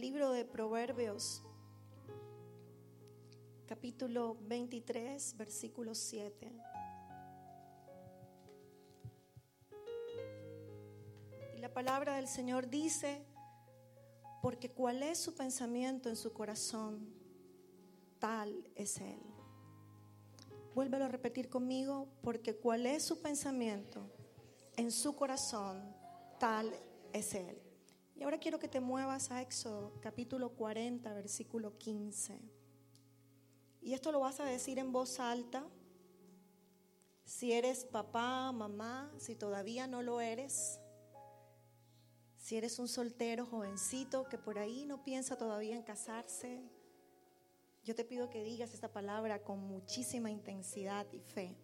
libro de Proverbios, capítulo 23, versículo 7. Y la palabra del Señor dice, porque cuál es su pensamiento en su corazón, tal es Él. Vuélvelo a repetir conmigo, porque cuál es su pensamiento en su corazón, tal es Él. Y ahora quiero que te muevas a Éxodo capítulo 40, versículo 15. Y esto lo vas a decir en voz alta. Si eres papá, mamá, si todavía no lo eres, si eres un soltero jovencito que por ahí no piensa todavía en casarse, yo te pido que digas esta palabra con muchísima intensidad y fe.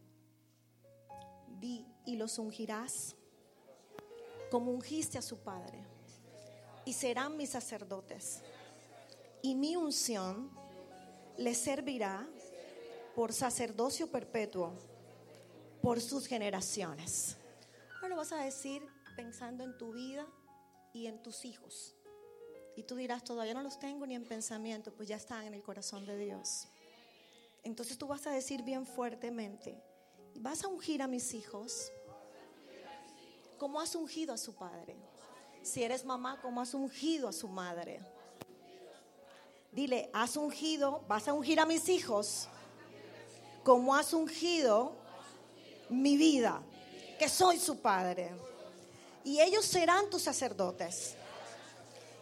Di, y los ungirás como ungiste a su padre, y serán mis sacerdotes. Y mi unción les servirá por sacerdocio perpetuo por sus generaciones. Ahora lo vas a decir pensando en tu vida y en tus hijos. Y tú dirás, todavía no los tengo ni en pensamiento, pues ya están en el corazón de Dios. Entonces tú vas a decir bien fuertemente, vas a ungir a mis hijos como has ungido a su padre. Si eres mamá, como has ungido a su madre. Dile, has ungido, vas a ungir a mis hijos como has ungido mi vida, que soy su padre. Y ellos serán tus sacerdotes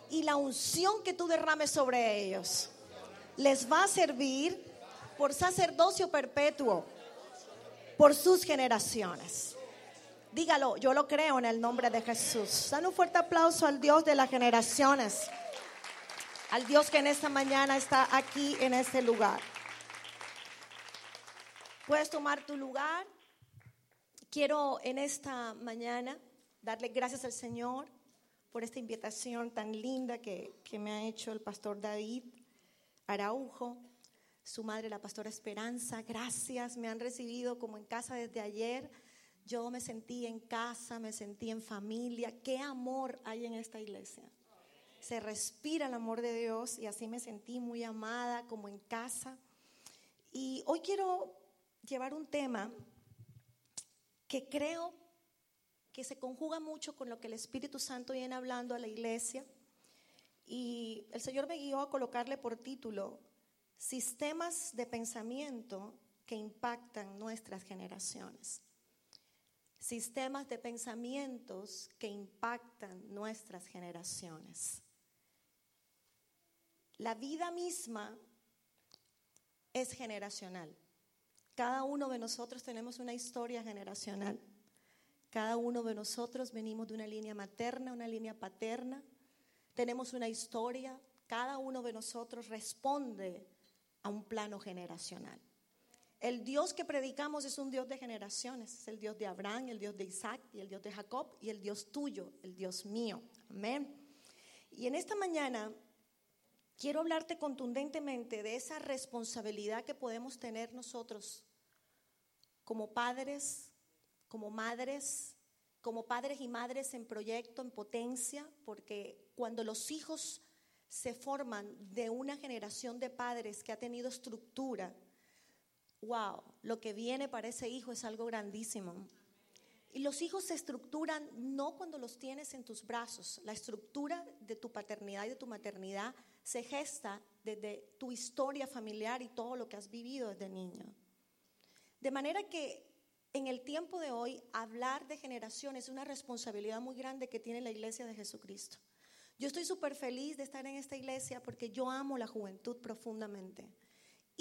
y la unción que tú derrames sobre ellos les va a servir por sacerdocio perpetuo por sus generaciones. Dígalo, yo lo creo en el nombre de Jesús. Dan un fuerte aplauso al Dios de las generaciones, al Dios que en esta mañana está aquí en este lugar. Puedes tomar tu lugar. Quiero en esta mañana darle gracias al Señor por esta invitación tan linda que, me ha hecho el pastor David Araujo, su madre, la pastora Esperanza. Gracias, me han recibido como en casa desde ayer. Yo me sentí en casa, me sentí en familia. Qué amor hay en esta iglesia. Se respira el amor de Dios y así me sentí muy amada, como en casa. Y hoy quiero llevar un tema que creo que se conjuga mucho con lo que el Espíritu Santo viene hablando a la iglesia. Y el Señor me guió a colocarle por título Sistemas de pensamiento que impactan nuestras generaciones. Sistemas de pensamientos que impactan nuestras generaciones. La vida misma es generacional. Cada uno de nosotros tenemos una historia generacional. Cada uno de nosotros venimos de una línea materna, una línea paterna. Tenemos una historia. Cada uno de nosotros responde a un plano generacional. El Dios que predicamos es un Dios de generaciones. Es el Dios de Abraham, el Dios de Isaac y el Dios de Jacob y el Dios tuyo, el Dios mío. Amén. Y en esta mañana quiero hablarte contundentemente de esa responsabilidad que podemos tener nosotros como padres, como madres, como padres y madres en proyecto, en potencia, porque cuando los hijos se forman de una generación de padres que ha tenido estructura, wow, lo que viene para ese hijo es algo grandísimo. Y los hijos se estructuran no cuando los tienes en tus brazos, la estructura de tu paternidad y de tu maternidad se gesta desde tu historia familiar y todo lo que has vivido desde niño. De manera que en el tiempo de hoy, hablar de generaciones es una responsabilidad muy grande que tiene la iglesia de Jesucristo. Yo estoy súper feliz de estar en esta iglesia porque yo amo la juventud profundamente.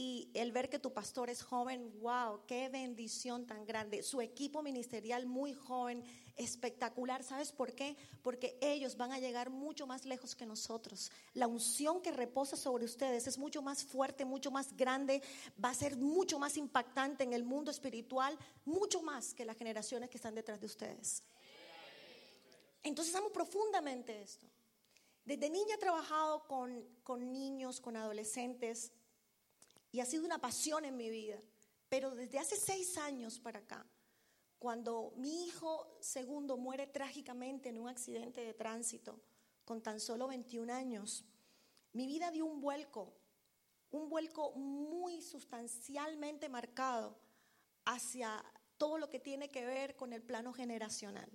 Y el ver que tu pastor es joven, wow, qué bendición tan grande. Su equipo ministerial muy joven, espectacular. ¿Sabes por qué? Porque ellos van a llegar mucho más lejos que nosotros. La unción que reposa sobre ustedes es mucho más fuerte, mucho más grande, va a ser mucho más impactante en el mundo espiritual, mucho más que las generaciones que están detrás de ustedes. Entonces amo profundamente esto. Desde niña he trabajado con, con niños, con adolescentes y ha sido una pasión en mi vida. Pero desde hace seis años para acá, cuando mi hijo segundo muere trágicamente en un accidente de tránsito con tan solo 21 años, mi vida dio un vuelco, un vuelco muy sustancialmente marcado hacia todo lo que tiene que ver con el plano generacional.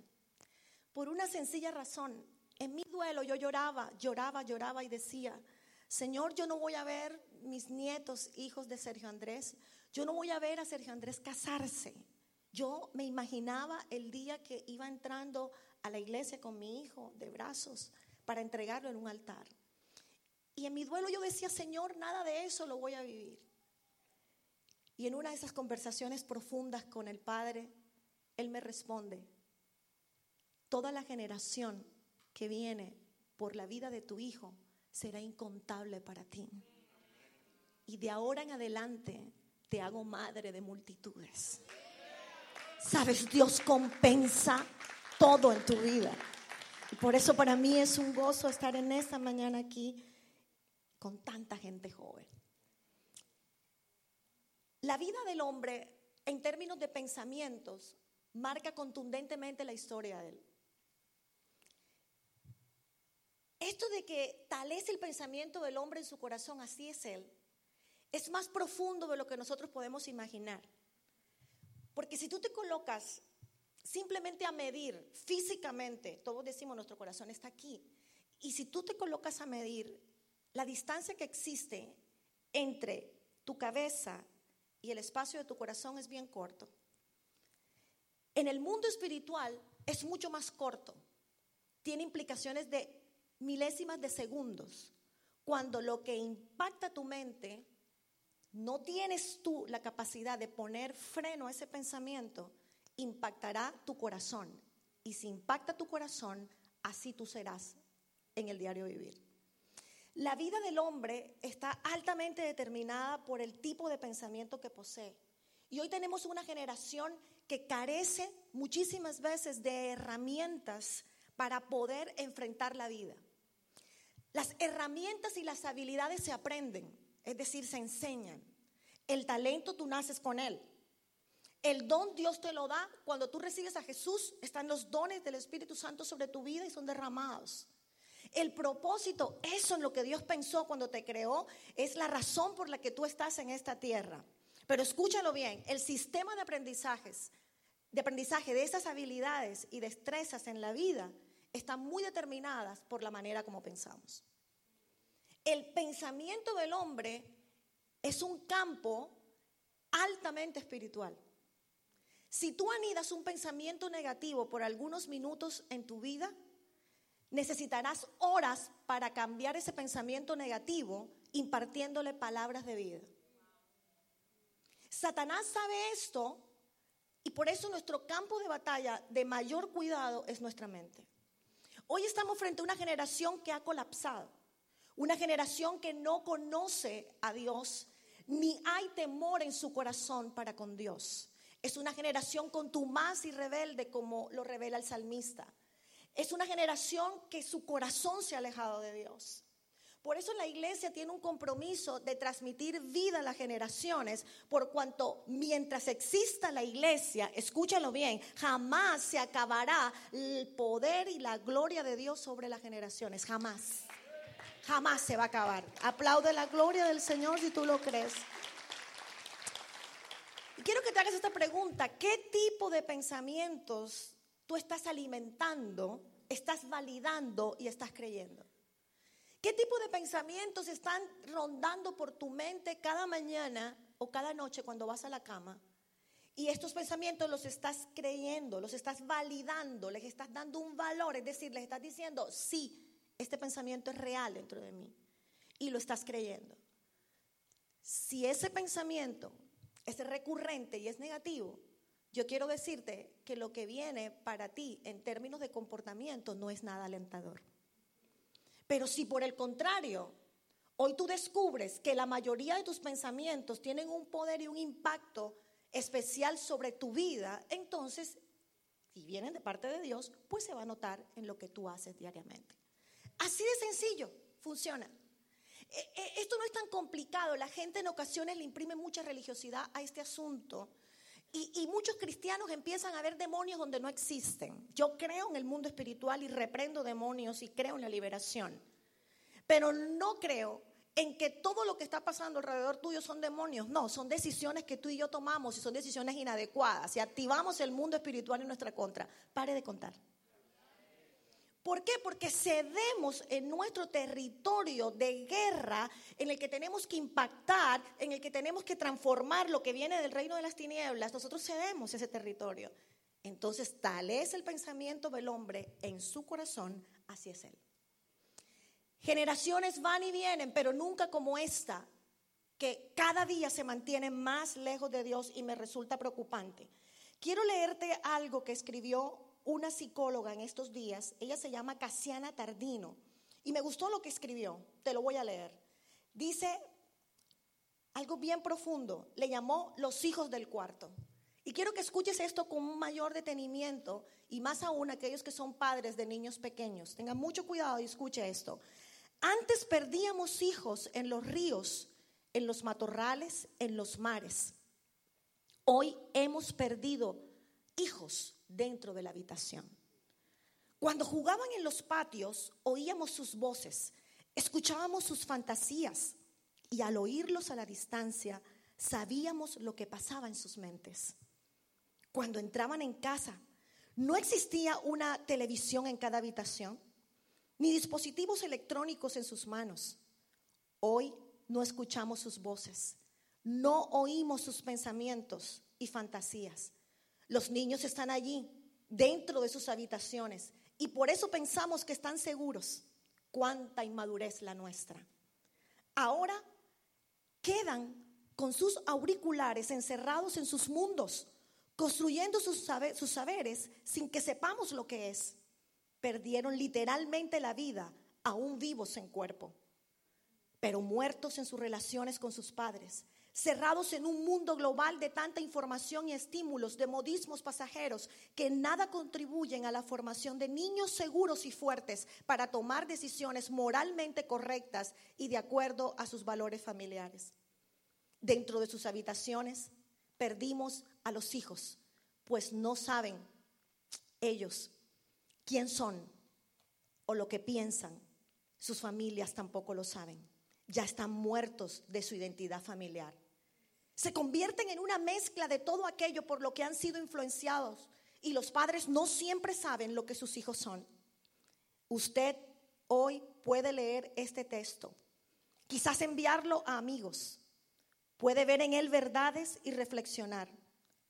Por una sencilla razón, en mi duelo yo lloraba, lloraba, lloraba y decía, Señor, yo no voy a ver mis nietos, hijos de Sergio Andrés, yo no voy a ver a Sergio Andrés casarse. Yo me imaginaba el día que iba entrando a la iglesia con mi hijo de brazos para entregarlo en un altar. Y en mi duelo yo decía, Señor, nada de eso lo voy a vivir. Y en una de esas conversaciones profundas con el Padre, Él me responde, toda la generación que viene por la vida de tu hijo será incontable para ti. Y de ahora en adelante te hago madre de multitudes. Sabes, Dios compensa todo en tu vida. Y por eso para mí es un gozo estar en esta mañana aquí con tanta gente joven. La vida del hombre, en términos de pensamientos, marca contundentemente la historia de él. Esto de que tal es el pensamiento del hombre en su corazón, así es él, es más profundo de lo que nosotros podemos imaginar. Porque si tú te colocas simplemente a medir físicamente, todos decimos nuestro corazón está aquí, y si tú te colocas a medir la distancia que existe entre tu cabeza y el espacio de tu corazón es bien corto. En el mundo espiritual es mucho más corto. Tiene implicaciones de milésimas de segundos. Cuando lo que impacta tu mente, no tienes tú la capacidad de poner freno a ese pensamiento, impactará tu corazón. Y si impacta tu corazón, así tú serás en el diario vivir. La vida del hombre está altamente determinada por el tipo de pensamiento que posee. Y hoy tenemos una generación que carece muchísimas veces de herramientas para poder enfrentar la vida. Las herramientas y las habilidades se aprenden, es decir, se enseñan. El talento tú naces con él. El don Dios te lo da. Cuando tú recibes a Jesús, están los dones del Espíritu Santo sobre tu vida y son derramados. El propósito, eso en lo que Dios pensó cuando te creó, es la razón por la que tú estás en esta tierra. Pero escúchalo bien, el sistema de aprendizajes, de aprendizaje de esas habilidades y destrezas en la vida están muy determinadas por la manera como pensamos. El pensamiento del hombre es un campo altamente espiritual. Si tú anidas un pensamiento negativo por algunos minutos en tu vida, necesitarás horas para cambiar ese pensamiento negativo impartiéndole palabras de vida. Satanás sabe esto y por eso nuestro campo de batalla de mayor cuidado es nuestra mente. Hoy estamos frente a una generación que ha colapsado, una generación que no conoce a Dios ni hay temor en su corazón para con Dios. Es una generación contumaz y rebelde como lo revela el salmista. Es una generación que su corazón se ha alejado de Dios. Por eso la iglesia tiene un compromiso de transmitir vida a las generaciones, por cuanto mientras exista la iglesia, escúchalo bien, jamás se acabará el poder y la gloria de Dios sobre las generaciones, jamás. Jamás se va a acabar. Aplaude la gloria del Señor si tú lo crees. quiero que te hagas esta pregunta, ¿qué tipo de pensamientos tú estás alimentando, estás validando y estás creyendo? ¿Qué tipo de pensamientos están rondando por tu mente cada mañana o cada noche cuando vas a la cama? Y estos pensamientos los estás creyendo, los estás validando, les estás dando un valor, es decir, les estás diciendo, sí, este pensamiento es real dentro de mí. Y lo estás creyendo. Si ese pensamiento es recurrente y es negativo, yo quiero decirte que lo que viene para ti en términos de comportamiento no es nada alentador. Pero si por el contrario, hoy tú descubres que la mayoría de tus pensamientos tienen un poder y un impacto especial sobre tu vida, entonces, si vienen de parte de Dios, pues se va a notar en lo que tú haces diariamente. Así de sencillo, funciona. E, e, esto no es tan complicado, la gente en ocasiones le imprime mucha religiosidad a este asunto y, muchos cristianos empiezan a ver demonios donde no existen. Yo creo en el mundo espiritual y reprendo demonios y creo en la liberación. Pero no creo en que todo lo que está pasando alrededor tuyo son demonios. No, son decisiones que tú y yo tomamos y son decisiones inadecuadas. Y activamos el mundo espiritual en nuestra contra. Pare de contar. ¿Por qué? Porque cedemos en nuestro territorio de guerra en el que tenemos que impactar, en el que tenemos que transformar lo que viene del reino de las tinieblas. Nosotros cedemos ese territorio. Entonces, tal es el pensamiento del hombre en su corazón, así es él. Generaciones van y vienen, pero nunca como esta, que cada día se mantiene más lejos de Dios y me resulta preocupante. Quiero leerte algo que escribió una psicóloga en estos días, ella se llama Casiana Tardino, y me gustó lo que escribió, te lo voy a leer. Dice algo bien profundo, le llamó los hijos del cuarto. Y quiero que escuches esto con un mayor detenimiento y más aún aquellos que son padres de niños pequeños. Tengan mucho cuidado y escuche esto. Antes perdíamos hijos en los ríos, en los matorrales, en los mares. Hoy hemos perdido hijos dentro de la habitación. Cuando jugaban en los patios, oíamos sus voces, escuchábamos sus fantasías y al oírlos a la distancia, sabíamos lo que pasaba en sus mentes. Cuando entraban en casa, no existía una televisión en cada habitación, ni dispositivos electrónicos en sus manos. Hoy no escuchamos sus voces, no oímos sus pensamientos y fantasías. Los niños están allí, dentro de sus habitaciones, y por eso pensamos que están seguros. Cuánta inmadurez la nuestra. Ahora quedan con sus auriculares encerrados en sus mundos, construyendo sus, saberes sin que sepamos lo que es. Perdieron literalmente la vida, aún vivos en cuerpo, pero muertos en sus relaciones con sus padres cerrados en un mundo global de tanta información y estímulos, de modismos pasajeros, que nada contribuyen a la formación de niños seguros y fuertes para tomar decisiones moralmente correctas y de acuerdo a sus valores familiares. Dentro de sus habitaciones perdimos a los hijos, pues no saben ellos quién son o lo que piensan. Sus familias tampoco lo saben. Ya están muertos de su identidad familiar se convierten en una mezcla de todo aquello por lo que han sido influenciados. Y los padres no siempre saben lo que sus hijos son. Usted hoy puede leer este texto, quizás enviarlo a amigos, puede ver en él verdades y reflexionar.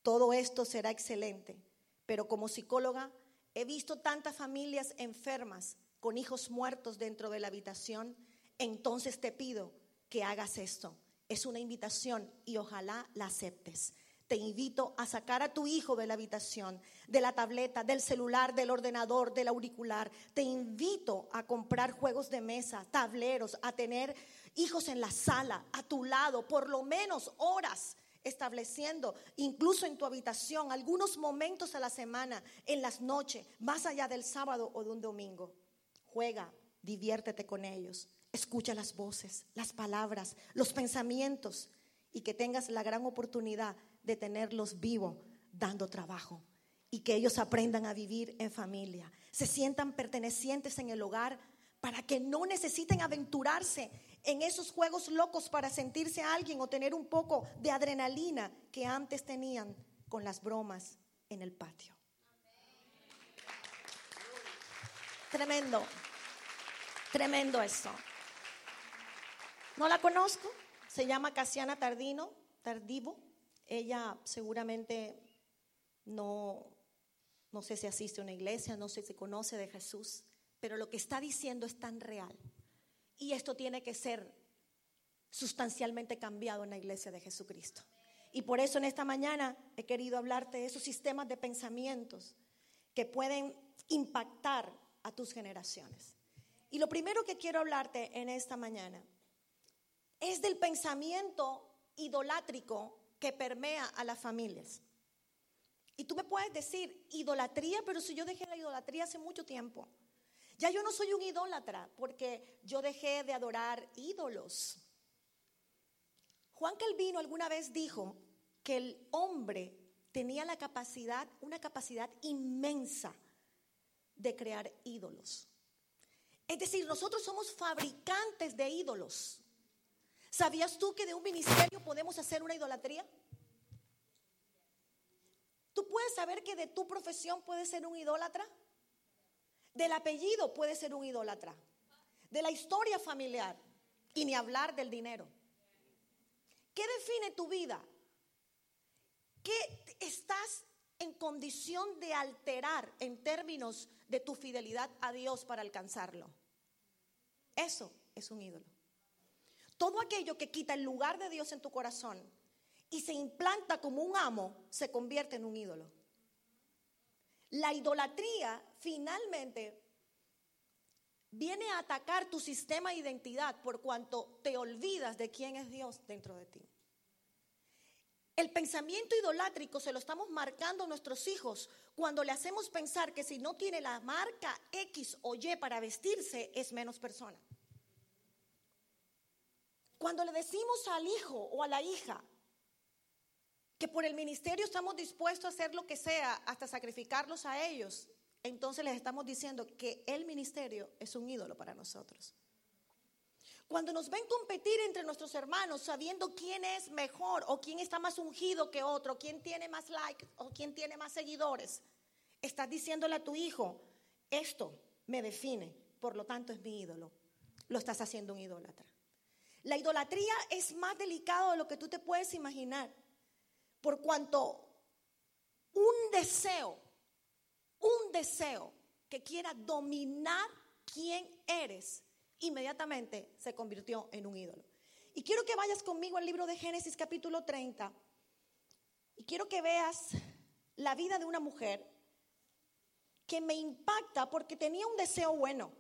Todo esto será excelente, pero como psicóloga he visto tantas familias enfermas con hijos muertos dentro de la habitación, entonces te pido que hagas esto es una invitación y ojalá la aceptes. Te invito a sacar a tu hijo de la habitación, de la tableta, del celular, del ordenador, del auricular. Te invito a comprar juegos de mesa, tableros, a tener hijos en la sala, a tu lado, por lo menos horas estableciendo, incluso en tu habitación, algunos momentos a la semana, en las noches, más allá del sábado o de un domingo. Juega, diviértete con ellos. Escucha las voces, las palabras, los pensamientos y que tengas la gran oportunidad de tenerlos vivos dando trabajo y que ellos aprendan a vivir en familia, se sientan pertenecientes en el hogar para que no necesiten aventurarse en esos juegos locos para sentirse alguien o tener un poco de adrenalina que antes tenían con las bromas en el patio. Tremendo, tremendo eso. No la conozco, se llama Casiana Tardino, Tardivo. Ella seguramente no, no sé si asiste a una iglesia, no sé si conoce de Jesús, pero lo que está diciendo es tan real. Y esto tiene que ser sustancialmente cambiado en la iglesia de Jesucristo. Y por eso en esta mañana he querido hablarte de esos sistemas de pensamientos que pueden impactar a tus generaciones. Y lo primero que quiero hablarte en esta mañana es del pensamiento idolátrico que permea a las familias. Y tú me puedes decir, idolatría, pero si yo dejé la idolatría hace mucho tiempo. Ya yo no soy un idólatra porque yo dejé de adorar ídolos. Juan Calvino alguna vez dijo que el hombre tenía la capacidad, una capacidad inmensa de crear ídolos. Es decir, nosotros somos fabricantes de ídolos. ¿Sabías tú que de un ministerio podemos hacer una idolatría? ¿Tú puedes saber que de tu profesión puedes ser un idólatra? Del apellido puedes ser un idólatra. De la historia familiar. Y ni hablar del dinero. ¿Qué define tu vida? ¿Qué estás en condición de alterar en términos de tu fidelidad a Dios para alcanzarlo? Eso es un ídolo. Todo aquello que quita el lugar de Dios en tu corazón y se implanta como un amo, se convierte en un ídolo. La idolatría finalmente viene a atacar tu sistema de identidad por cuanto te olvidas de quién es Dios dentro de ti. El pensamiento idolátrico se lo estamos marcando a nuestros hijos cuando le hacemos pensar que si no tiene la marca X o Y para vestirse es menos persona. Cuando le decimos al hijo o a la hija que por el ministerio estamos dispuestos a hacer lo que sea, hasta sacrificarlos a ellos, entonces les estamos diciendo que el ministerio es un ídolo para nosotros. Cuando nos ven competir entre nuestros hermanos sabiendo quién es mejor o quién está más ungido que otro, quién tiene más likes o quién tiene más seguidores, estás diciéndole a tu hijo, esto me define, por lo tanto es mi ídolo. Lo estás haciendo un idólatra. La idolatría es más delicado de lo que tú te puedes imaginar, por cuanto un deseo un deseo que quiera dominar quién eres, inmediatamente se convirtió en un ídolo. Y quiero que vayas conmigo al libro de Génesis capítulo 30 y quiero que veas la vida de una mujer que me impacta porque tenía un deseo bueno.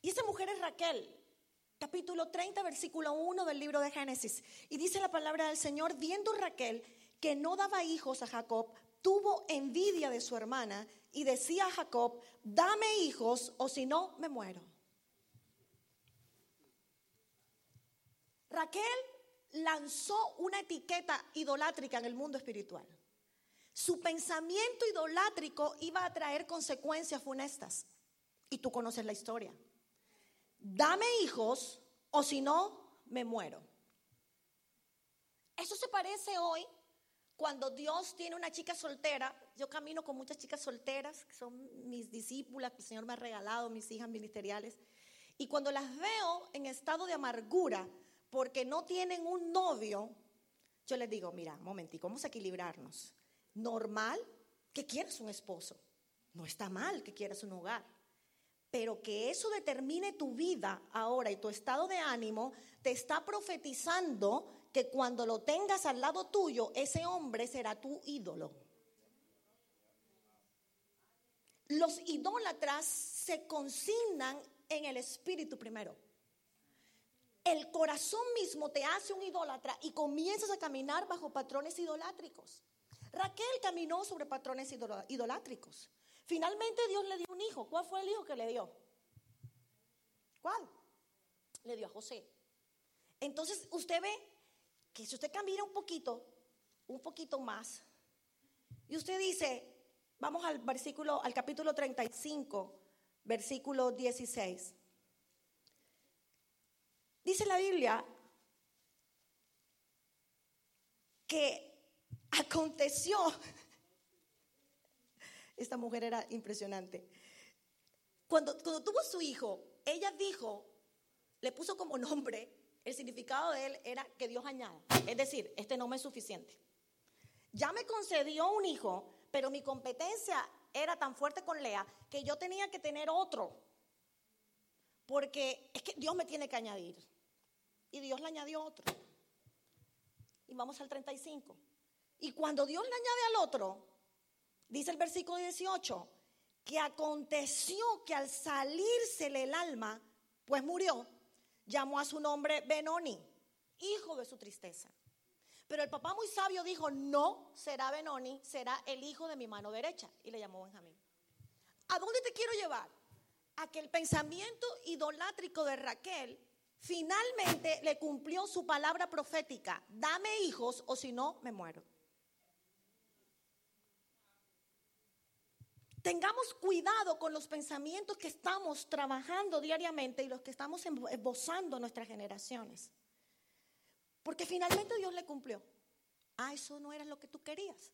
Y esa mujer es Raquel, capítulo 30, versículo 1 del libro de Génesis. Y dice la palabra del Señor, viendo Raquel que no daba hijos a Jacob, tuvo envidia de su hermana y decía a Jacob, dame hijos o si no, me muero. Raquel lanzó una etiqueta idolátrica en el mundo espiritual. Su pensamiento idolátrico iba a traer consecuencias funestas. Y tú conoces la historia. Dame hijos o si no, me muero. Eso se parece hoy cuando Dios tiene una chica soltera, yo camino con muchas chicas solteras, que son mis discípulas, que el Señor me ha regalado, mis hijas ministeriales, y cuando las veo en estado de amargura porque no tienen un novio, yo les digo, mira, momentico, vamos a equilibrarnos. Normal que quieras un esposo, no está mal que quieras un hogar, pero que eso determine tu vida ahora y tu estado de ánimo, te está profetizando que cuando lo tengas al lado tuyo, ese hombre será tu ídolo. Los idólatras se consignan en el espíritu primero. El corazón mismo te hace un idólatra y comienzas a caminar bajo patrones idolátricos. Raquel caminó sobre patrones idolátricos. Finalmente Dios le dio un hijo. ¿Cuál fue el hijo que le dio? ¿Cuál? Le dio a José. Entonces usted ve que si usted camina un poquito, un poquito más, y usted dice, vamos al versículo, al capítulo 35, versículo 16. Dice la Biblia que aconteció, esta mujer era impresionante, cuando, cuando tuvo su hijo, ella dijo, le puso como nombre el significado de él era que Dios añada. Es decir, este no me es suficiente. Ya me concedió un hijo, pero mi competencia era tan fuerte con Lea que yo tenía que tener otro. Porque es que Dios me tiene que añadir. Y Dios le añadió otro. Y vamos al 35. Y cuando Dios le añade al otro, dice el versículo 18, que aconteció que al salírsele el alma, pues murió, llamó a su nombre Benoni, hijo de su tristeza. Pero el papá muy sabio dijo, no será Benoni, será el hijo de mi mano derecha. Y le llamó Benjamín. ¿A dónde te quiero llevar? A que el pensamiento idolátrico de Raquel finalmente le cumplió su palabra profética. Dame hijos o si no, me muero. Tengamos cuidado con los pensamientos que estamos trabajando diariamente y los que estamos esbozando nuestras generaciones. Porque finalmente Dios le cumplió. Ah, eso no era lo que tú querías.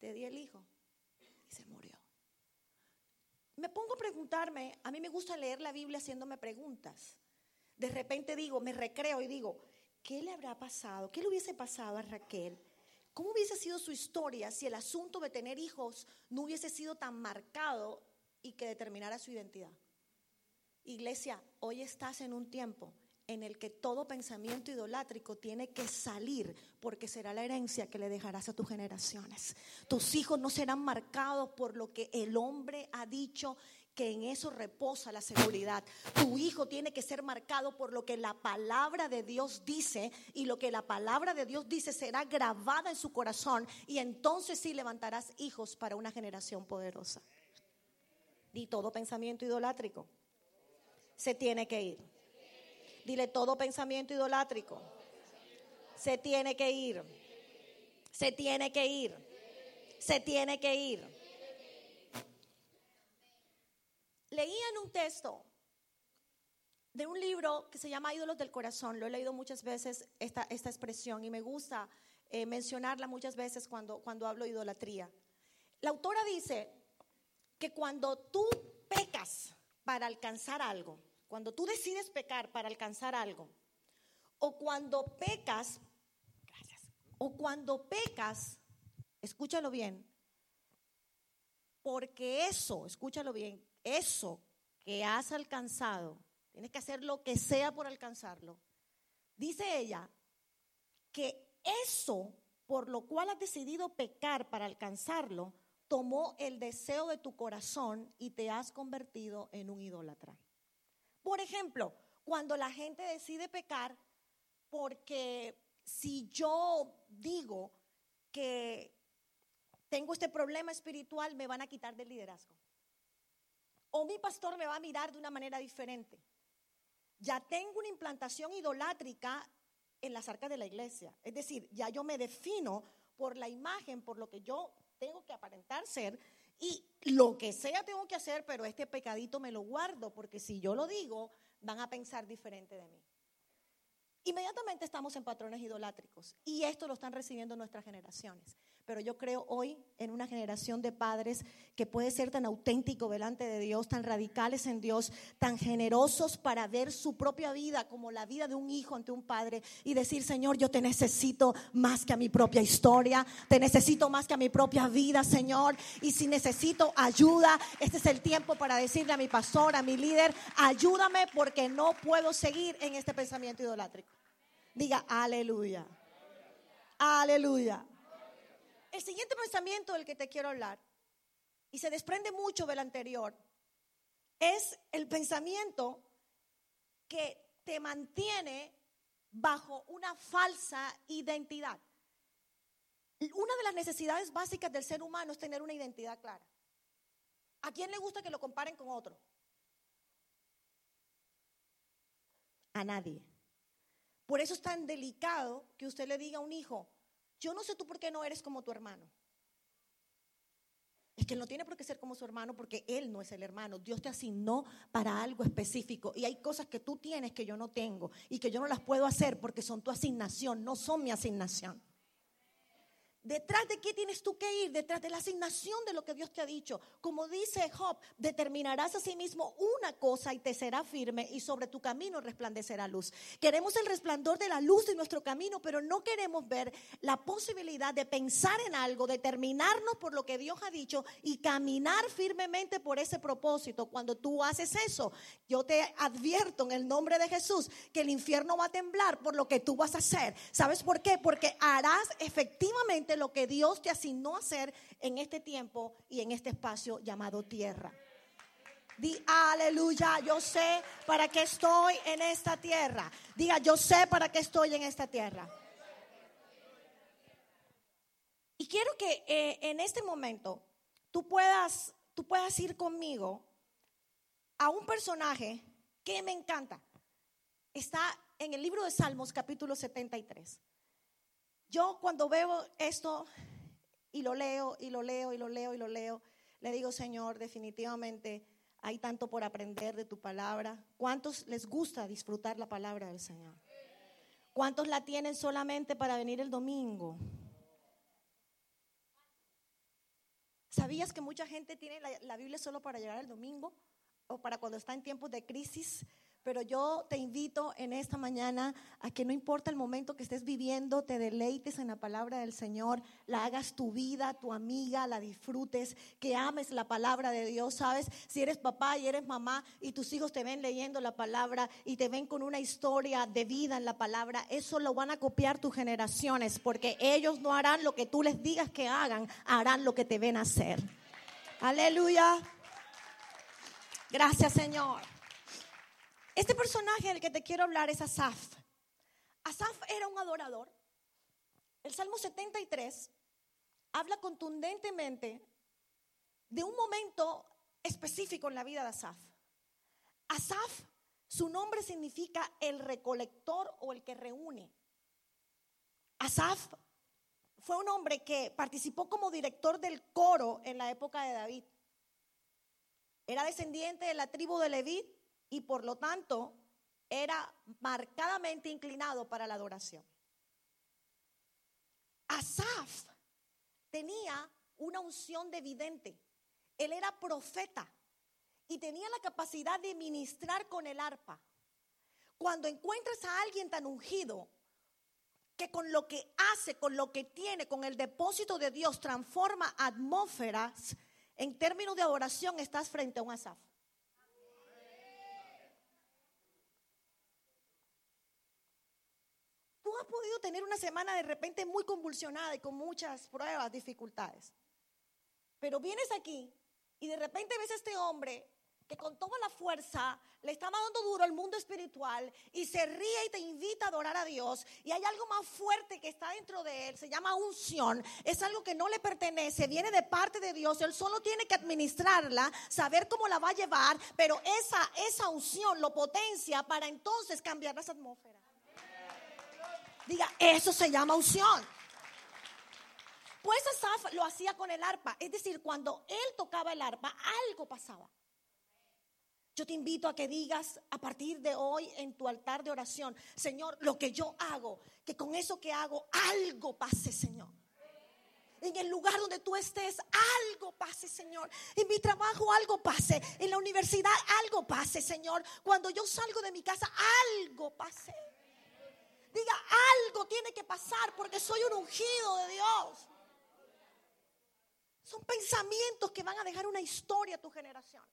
Te di el hijo y se murió. Me pongo a preguntarme, a mí me gusta leer la Biblia haciéndome preguntas. De repente digo, me recreo y digo, ¿qué le habrá pasado? ¿Qué le hubiese pasado a Raquel? ¿Cómo hubiese sido su historia si el asunto de tener hijos no hubiese sido tan marcado y que determinara su identidad? Iglesia, hoy estás en un tiempo en el que todo pensamiento idolátrico tiene que salir porque será la herencia que le dejarás a tus generaciones. Tus hijos no serán marcados por lo que el hombre ha dicho que en eso reposa la seguridad. Tu hijo tiene que ser marcado por lo que la palabra de Dios dice y lo que la palabra de Dios dice será grabada en su corazón y entonces sí levantarás hijos para una generación poderosa. Y todo pensamiento idolátrico se tiene que ir. Dile todo pensamiento idolátrico se tiene que ir. Se tiene que ir. Se tiene que ir. Leía en un texto de un libro que se llama Ídolos del Corazón. Lo he leído muchas veces esta, esta expresión y me gusta eh, mencionarla muchas veces cuando, cuando hablo de idolatría. La autora dice que cuando tú pecas para alcanzar algo, cuando tú decides pecar para alcanzar algo, o cuando pecas, gracias, o cuando pecas, escúchalo bien, porque eso, escúchalo bien, eso que has alcanzado, tienes que hacer lo que sea por alcanzarlo. Dice ella que eso por lo cual has decidido pecar para alcanzarlo, tomó el deseo de tu corazón y te has convertido en un idólatra. Por ejemplo, cuando la gente decide pecar porque si yo digo que tengo este problema espiritual, me van a quitar del liderazgo o mi pastor me va a mirar de una manera diferente. Ya tengo una implantación idolátrica en las arcas de la iglesia. Es decir, ya yo me defino por la imagen, por lo que yo tengo que aparentar ser y lo que sea tengo que hacer, pero este pecadito me lo guardo porque si yo lo digo, van a pensar diferente de mí. Inmediatamente estamos en patrones idolátricos y esto lo están recibiendo nuestras generaciones. Pero yo creo hoy en una generación de padres que puede ser tan auténtico delante de Dios, tan radicales en Dios, tan generosos para ver su propia vida como la vida de un hijo ante un padre y decir, Señor, yo te necesito más que a mi propia historia, te necesito más que a mi propia vida, Señor. Y si necesito ayuda, este es el tiempo para decirle a mi pastor, a mi líder, ayúdame porque no puedo seguir en este pensamiento idolátrico. Diga, aleluya. Aleluya. El siguiente pensamiento del que te quiero hablar, y se desprende mucho del anterior, es el pensamiento que te mantiene bajo una falsa identidad. Una de las necesidades básicas del ser humano es tener una identidad clara. ¿A quién le gusta que lo comparen con otro? A nadie. Por eso es tan delicado que usted le diga a un hijo, yo no sé tú por qué no eres como tu hermano. Es que él no tiene por qué ser como su hermano porque él no es el hermano. Dios te asignó para algo específico. Y hay cosas que tú tienes que yo no tengo y que yo no las puedo hacer porque son tu asignación, no son mi asignación. ¿Detrás de qué tienes tú que ir? Detrás de la asignación de lo que Dios te ha dicho. Como dice Job, determinarás a sí mismo una cosa y te será firme y sobre tu camino resplandecerá luz. Queremos el resplandor de la luz de nuestro camino, pero no queremos ver la posibilidad de pensar en algo, determinarnos por lo que Dios ha dicho y caminar firmemente por ese propósito. Cuando tú haces eso, yo te advierto en el nombre de Jesús que el infierno va a temblar por lo que tú vas a hacer. ¿Sabes por qué? Porque harás efectivamente lo que Dios te asignó a hacer en este tiempo y en este espacio llamado tierra. Di aleluya, yo sé para qué estoy en esta tierra. Diga, yo sé para qué estoy en esta tierra. Y quiero que eh, en este momento tú puedas, tú puedas ir conmigo a un personaje que me encanta. Está en el libro de Salmos capítulo 73. Yo cuando veo esto y lo leo y lo leo y lo leo y lo leo, le digo, Señor, definitivamente hay tanto por aprender de tu palabra. ¿Cuántos les gusta disfrutar la palabra del Señor? ¿Cuántos la tienen solamente para venir el domingo? ¿Sabías que mucha gente tiene la, Biblia solo para llegar el domingo o para cuando está en tiempos de crisis? Pero yo te invito en esta mañana a que no importa el momento que estés viviendo, te deleites en la palabra del Señor, la hagas tu vida, tu amiga, la disfrutes, que ames la palabra de Dios, ¿sabes? Si eres papá y eres mamá y tus hijos te ven leyendo la palabra y te ven con una historia de vida en la palabra, eso lo van a copiar tus generaciones, porque ellos no harán lo que tú les digas que hagan, harán lo que te ven hacer. Aleluya. Gracias, Señor. Este personaje del que te quiero hablar es Asaf. Asaf era un adorador. El Salmo 73 habla contundentemente de un momento específico en la vida de Asaf. Asaf, su nombre significa el recolector o el que reúne. Asaf fue un hombre que participó como director del coro en la época de David. Era descendiente de la tribu de Leví y por lo tanto era marcadamente inclinado para la adoración. Asaf tenía una unción de vidente. Él era profeta y tenía la capacidad de ministrar con el arpa. Cuando encuentras a alguien tan ungido que con lo que hace, con lo que tiene, con el depósito de Dios transforma atmósferas, en términos de adoración estás frente a un Asaf. Has podido tener una semana de repente muy convulsionada y con muchas pruebas, dificultades. Pero vienes aquí y de repente ves a este hombre que con toda la fuerza le está dando duro al mundo espiritual y se ríe y te invita a adorar a Dios. Y hay algo más fuerte que está dentro de él, se llama unción. Es algo que no le pertenece, viene de parte de Dios. Él solo tiene que administrarla, saber cómo la va a llevar, pero esa, esa unción lo potencia para entonces cambiar las atmósferas. Diga, eso se llama unción. Pues Asaf lo hacía con el arpa. Es decir, cuando él tocaba el arpa, algo pasaba. Yo te invito a que digas a partir de hoy en tu altar de oración, Señor, lo que yo hago, que con eso que hago algo pase, Señor. En el lugar donde tú estés, algo pase, Señor. En mi trabajo, algo pase. En la universidad, algo pase, Señor. Cuando yo salgo de mi casa, algo pase. Diga, algo tiene que pasar porque soy un ungido de Dios. Son pensamientos que van a dejar una historia a tu generación.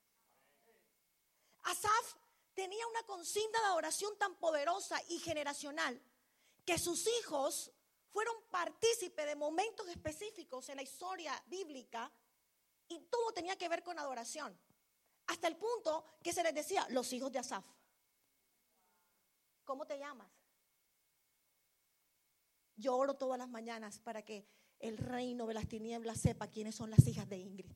Asaf tenía una consigna de adoración tan poderosa y generacional que sus hijos fueron partícipes de momentos específicos en la historia bíblica y todo tenía que ver con adoración. Hasta el punto que se les decía, los hijos de Asaf. ¿Cómo te llamas? Yo oro todas las mañanas para que el reino de las tinieblas sepa quiénes son las hijas de Ingrid.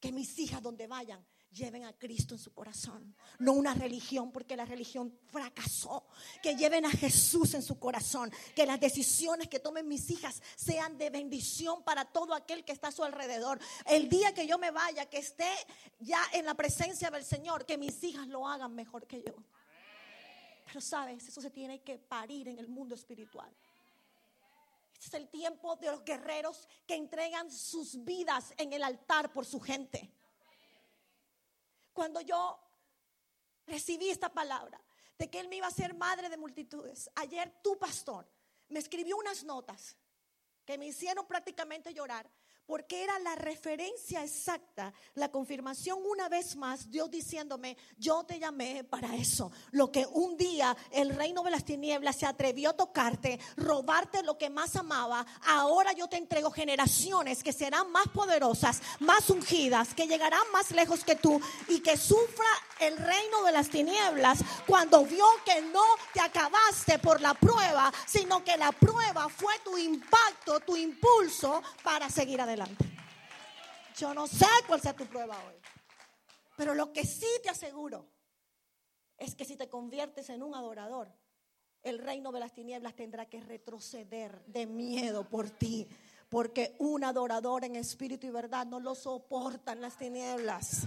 Que mis hijas donde vayan lleven a Cristo en su corazón, no una religión, porque la religión fracasó. Que lleven a Jesús en su corazón, que las decisiones que tomen mis hijas sean de bendición para todo aquel que está a su alrededor. El día que yo me vaya, que esté ya en la presencia del Señor, que mis hijas lo hagan mejor que yo. Pero sabes, eso se tiene que parir en el mundo espiritual. Este es el tiempo de los guerreros que entregan sus vidas en el altar por su gente. Cuando yo recibí esta palabra de que Él me iba a ser madre de multitudes, ayer tu pastor me escribió unas notas que me hicieron prácticamente llorar porque era la referencia exacta, la confirmación una vez más, Dios diciéndome, yo te llamé para eso. Lo que un día el reino de las tinieblas se atrevió a tocarte, robarte lo que más amaba, ahora yo te entrego generaciones que serán más poderosas, más ungidas, que llegarán más lejos que tú y que sufra el reino de las tinieblas cuando vio que no te acabaste por la prueba, sino que la prueba fue tu impacto, tu impulso para seguir adelante. Yo no sé cuál sea tu prueba hoy. Pero lo que sí te aseguro es que si te conviertes en un adorador, el reino de las tinieblas tendrá que retroceder de miedo por ti. Porque un adorador en espíritu y verdad no lo soportan las tinieblas.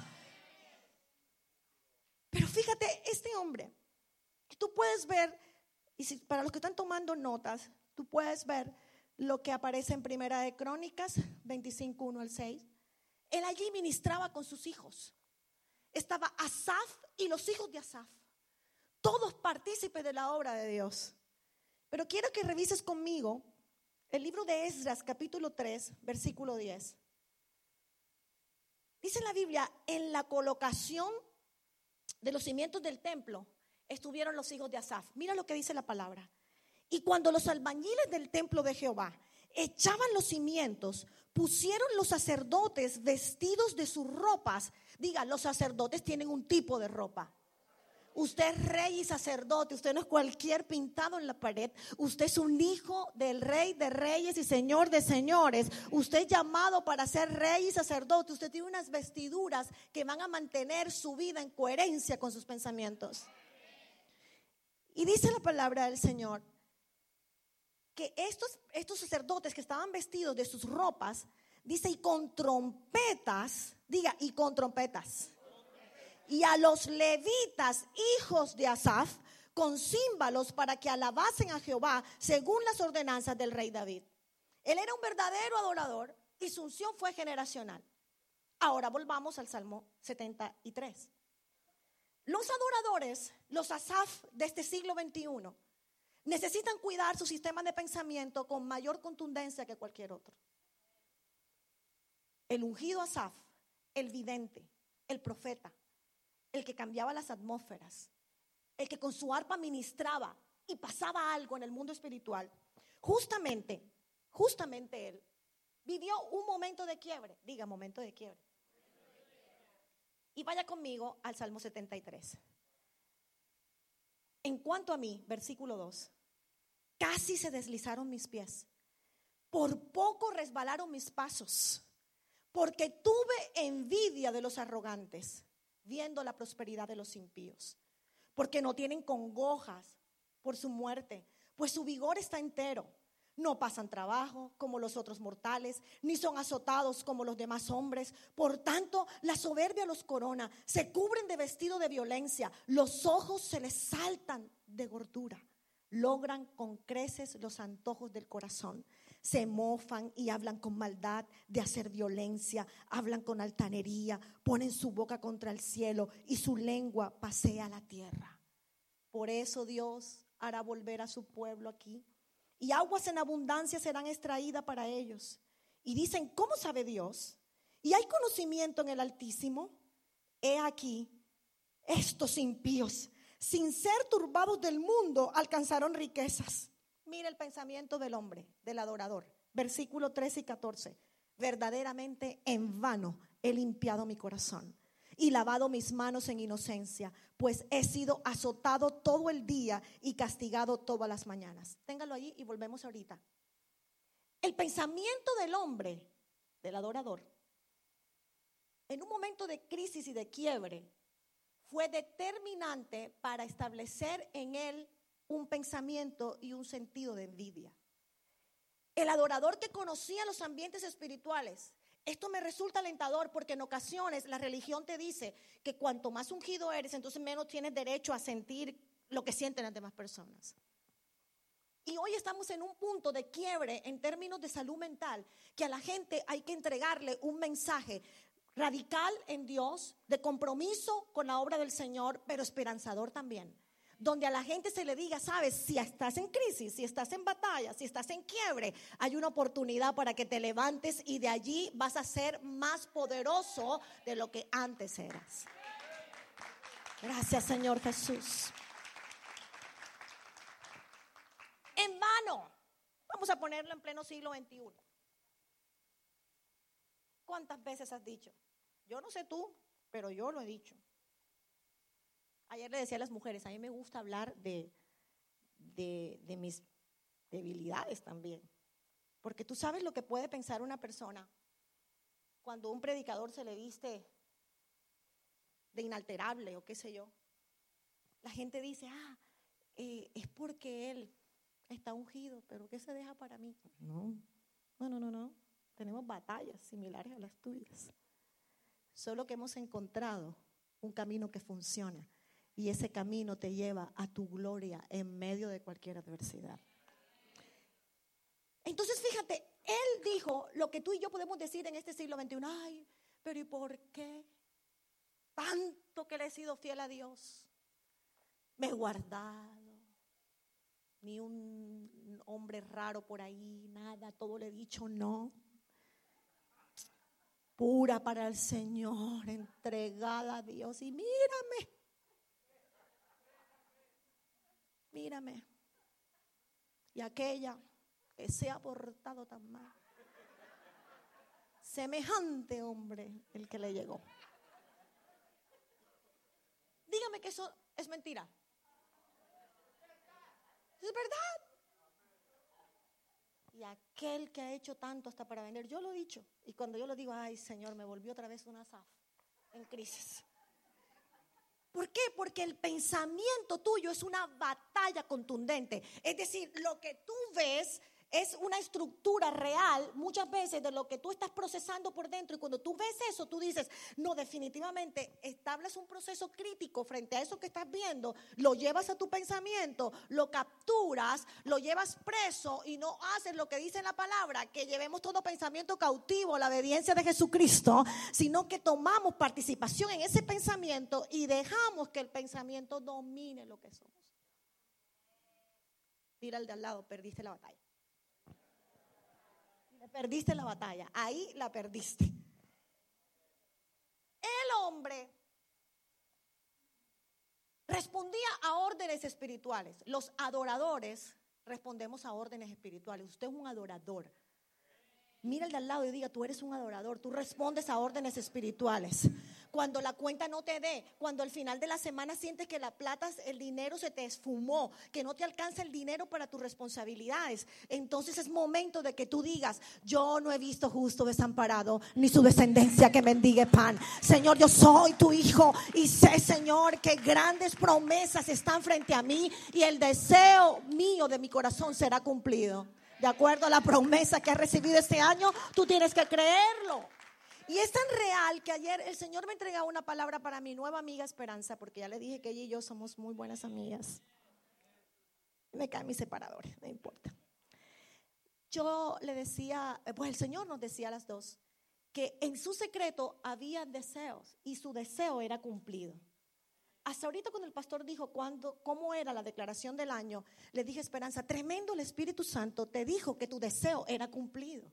Pero fíjate, este hombre, tú puedes ver, y si, para los que están tomando notas, tú puedes ver lo que aparece en Primera de Crónicas 25, 1 al 6. Él allí ministraba con sus hijos. Estaba Asaf y los hijos de Asaf. Todos partícipes de la obra de Dios. Pero quiero que revises conmigo el libro de Esdras, capítulo 3, versículo 10. Dice la Biblia, en la colocación de los cimientos del templo estuvieron los hijos de Asaf. Mira lo que dice la palabra. Y cuando los albañiles del templo de Jehová echaban los cimientos, pusieron los sacerdotes vestidos de sus ropas. Diga, los sacerdotes tienen un tipo de ropa. Usted es rey y sacerdote, usted no es cualquier pintado en la pared, usted es un hijo del rey de reyes y señor de señores, usted es llamado para ser rey y sacerdote, usted tiene unas vestiduras que van a mantener su vida en coherencia con sus pensamientos. Y dice la palabra del Señor estos sacerdotes que estaban vestidos de sus ropas, dice, y con trompetas, diga, y con trompetas. Y a los levitas, hijos de Asaf, con címbalos para que alabasen a Jehová según las ordenanzas del rey David. Él era un verdadero adorador y su unción fue generacional. Ahora volvamos al Salmo 73. Los adoradores, los Asaf de este siglo XXI, necesitan cuidar su sistema de pensamiento con mayor contundencia que cualquier otro. El ungido Asaf, el vidente, el profeta, el que cambiaba las atmósferas, el que con su arpa ministraba y pasaba algo en el mundo espiritual, justamente, justamente él vivió un momento de quiebre, diga momento de quiebre. Y vaya conmigo al Salmo 73. En cuanto a mí, versículo 2, casi se deslizaron mis pies, por poco resbalaron mis pasos, porque tuve envidia de los arrogantes, viendo la prosperidad de los impíos, porque no tienen congojas por su muerte, pues su vigor está entero. No pasan trabajo como los otros mortales, ni son azotados como los demás hombres. Por tanto, la soberbia los corona, se cubren de vestido de violencia, los ojos se les saltan de gordura, logran con creces los antojos del corazón, se mofan y hablan con maldad de hacer violencia, hablan con altanería, ponen su boca contra el cielo y su lengua pasea la tierra. Por eso Dios hará volver a su pueblo aquí y aguas en abundancia serán extraídas para ellos. Y dicen, ¿cómo sabe Dios? Y hay conocimiento en el Altísimo. He aquí, estos impíos, sin ser turbados del mundo, alcanzaron riquezas. Mira el pensamiento del hombre, del adorador. Versículo 13 y 14. Verdaderamente en vano he limpiado mi corazón y lavado mis manos en inocencia, pues he sido azotado todo el día y castigado todas las mañanas. Téngalo allí y volvemos ahorita. El pensamiento del hombre, del adorador, en un momento de crisis y de quiebre, fue determinante para establecer en él un pensamiento y un sentido de envidia. El adorador que conocía los ambientes espirituales esto me resulta alentador porque en ocasiones la religión te dice que cuanto más ungido eres, entonces menos tienes derecho a sentir lo que sienten las demás personas. Y hoy estamos en un punto de quiebre en términos de salud mental, que a la gente hay que entregarle un mensaje radical en Dios, de compromiso con la obra del Señor, pero esperanzador también donde a la gente se le diga, sabes, si estás en crisis, si estás en batalla, si estás en quiebre, hay una oportunidad para que te levantes y de allí vas a ser más poderoso de lo que antes eras. Gracias, Señor Jesús. En vano. Vamos a ponerlo en pleno siglo XXI. ¿Cuántas veces has dicho? Yo no sé tú, pero yo lo he dicho. Ayer le decía a las mujeres, a mí me gusta hablar de, mis debilidades también. Porque tú sabes lo que puede pensar una persona cuando un predicador se le viste de inalterable o qué sé yo. La gente dice, ah, eh, es porque Él está ungido, pero ¿qué se deja para mí? No, no, no, no, no. Tenemos batallas similares a las tuyas. Solo que hemos encontrado un camino que funciona y ese camino te lleva a tu gloria en medio de cualquier adversidad. Entonces, fíjate, él dijo lo que tú y yo podemos decir en este siglo XXI. Ay, pero ¿y por qué? Tanto que le he sido fiel a Dios. Me he guardado. Ni un hombre raro por ahí, nada. Todo le he dicho no. Pura para el Señor, entregada a Dios. Y mírame. Mírame. Y aquella que se ha portado tan mal. Semejante hombre el que le llegó. Dígame que eso es mentira. Es verdad. Y aquel que ha hecho tanto hasta para vender, yo lo he dicho. Y cuando yo lo digo, ay Señor, me volvió otra vez una SAF en crisis. ¿Por qué? Porque el pensamiento tuyo es una batalla contundente. Es decir, lo que tú ves es una estructura real muchas veces de lo que tú estás procesando por dentro y cuando tú ves eso, tú dices, no, definitivamente estables un proceso crítico frente a eso que estás viendo, lo llevas a tu pensamiento, lo capturas, lo llevas preso y no haces lo que dice la palabra, que llevemos todo pensamiento cautivo la obediencia de Jesucristo, sino que tomamos participación en ese pensamiento y dejamos que el pensamiento domine lo que somos. Tira al de al lado, perdiste la batalla. Perdiste la batalla, ahí la perdiste. El hombre respondía a órdenes espirituales. Los adoradores respondemos a órdenes espirituales. Usted es un adorador. Mira el de al lado y diga, tú eres un adorador, tú respondes a órdenes espirituales cuando la cuenta no te dé, cuando al final de la semana sientes que la plata, el dinero se te esfumó, que no te alcanza el dinero para tus responsabilidades. Entonces es momento de que tú digas, yo no he visto justo desamparado, ni su descendencia que mendigue pan. Señor, yo soy tu hijo y sé, Señor, que grandes promesas están frente a mí y el deseo mío de mi corazón será cumplido. De acuerdo a la promesa que has recibido este año, tú tienes que creerlo. Y es tan real que ayer el Señor me entregó una palabra para mi nueva amiga Esperanza, porque ya le dije que ella y yo somos muy buenas amigas. Me caen mis separadores, no importa. Yo le decía, pues el Señor nos decía a las dos, que en su secreto había deseos y su deseo era cumplido. Hasta ahorita cuando el pastor dijo cuándo, cómo era la declaración del año, le dije, Esperanza, tremendo el Espíritu Santo te dijo que tu deseo era cumplido.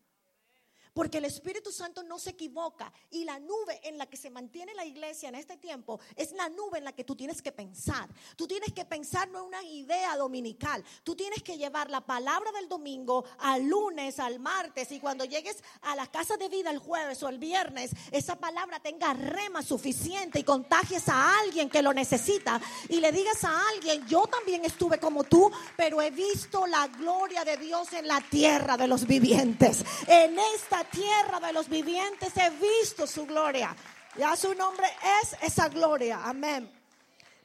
Porque el Espíritu Santo no se equivoca y la nube en la que se mantiene la iglesia en este tiempo es la nube en la que tú tienes que pensar. Tú tienes que pensar no en una idea dominical. Tú tienes que llevar la palabra del domingo al lunes, al martes y cuando llegues a la casa de vida el jueves o el viernes, esa palabra tenga rema suficiente y contagies a alguien que lo necesita y le digas a alguien, yo también estuve como tú, pero he visto la gloria de Dios en la tierra de los vivientes. En esta tierra de los vivientes he visto su gloria. Ya su nombre es esa gloria. Amén.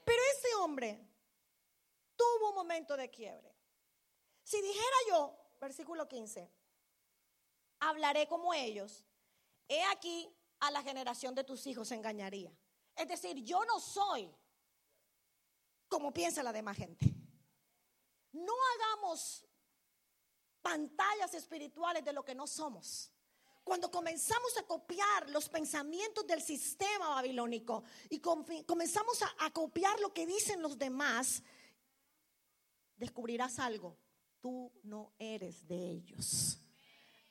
Pero ese hombre tuvo un momento de quiebre. Si dijera yo, versículo 15, hablaré como ellos, he aquí a la generación de tus hijos engañaría. Es decir, yo no soy como piensa la demás gente. No hagamos pantallas espirituales de lo que no somos cuando comenzamos a copiar los pensamientos del sistema babilónico y comenzamos a, copiar lo que dicen los demás, descubrirás algo. Tú no eres de ellos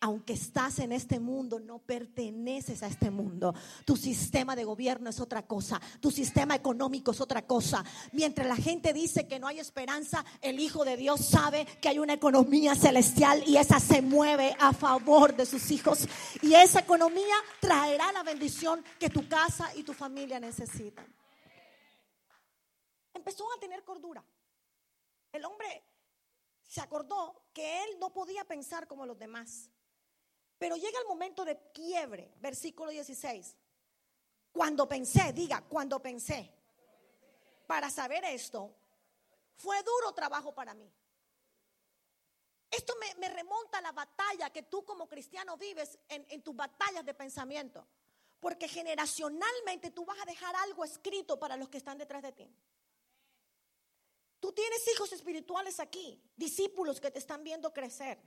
aunque estás en este mundo, no perteneces a este mundo. Tu sistema de gobierno es otra cosa, tu sistema económico es otra cosa. Mientras la gente dice que no hay esperanza, el Hijo de Dios sabe que hay una economía celestial y esa se mueve a favor de sus hijos. Y esa economía traerá la bendición que tu casa y tu familia necesitan. Empezó a tener cordura. El hombre se acordó que él no podía pensar como los demás. Pero llega el momento de quiebre, versículo 16. Cuando pensé, diga, cuando pensé. Para saber esto, Fue duro trabajo para mí. Esto me, remonta a la batalla que tú como cristiano vives en, en tus batallas de pensamiento. Porque generacionalmente tú vas a dejar algo escrito para los que están detrás de ti. Tú tienes hijos espirituales aquí, discípulos que te están viendo crecer.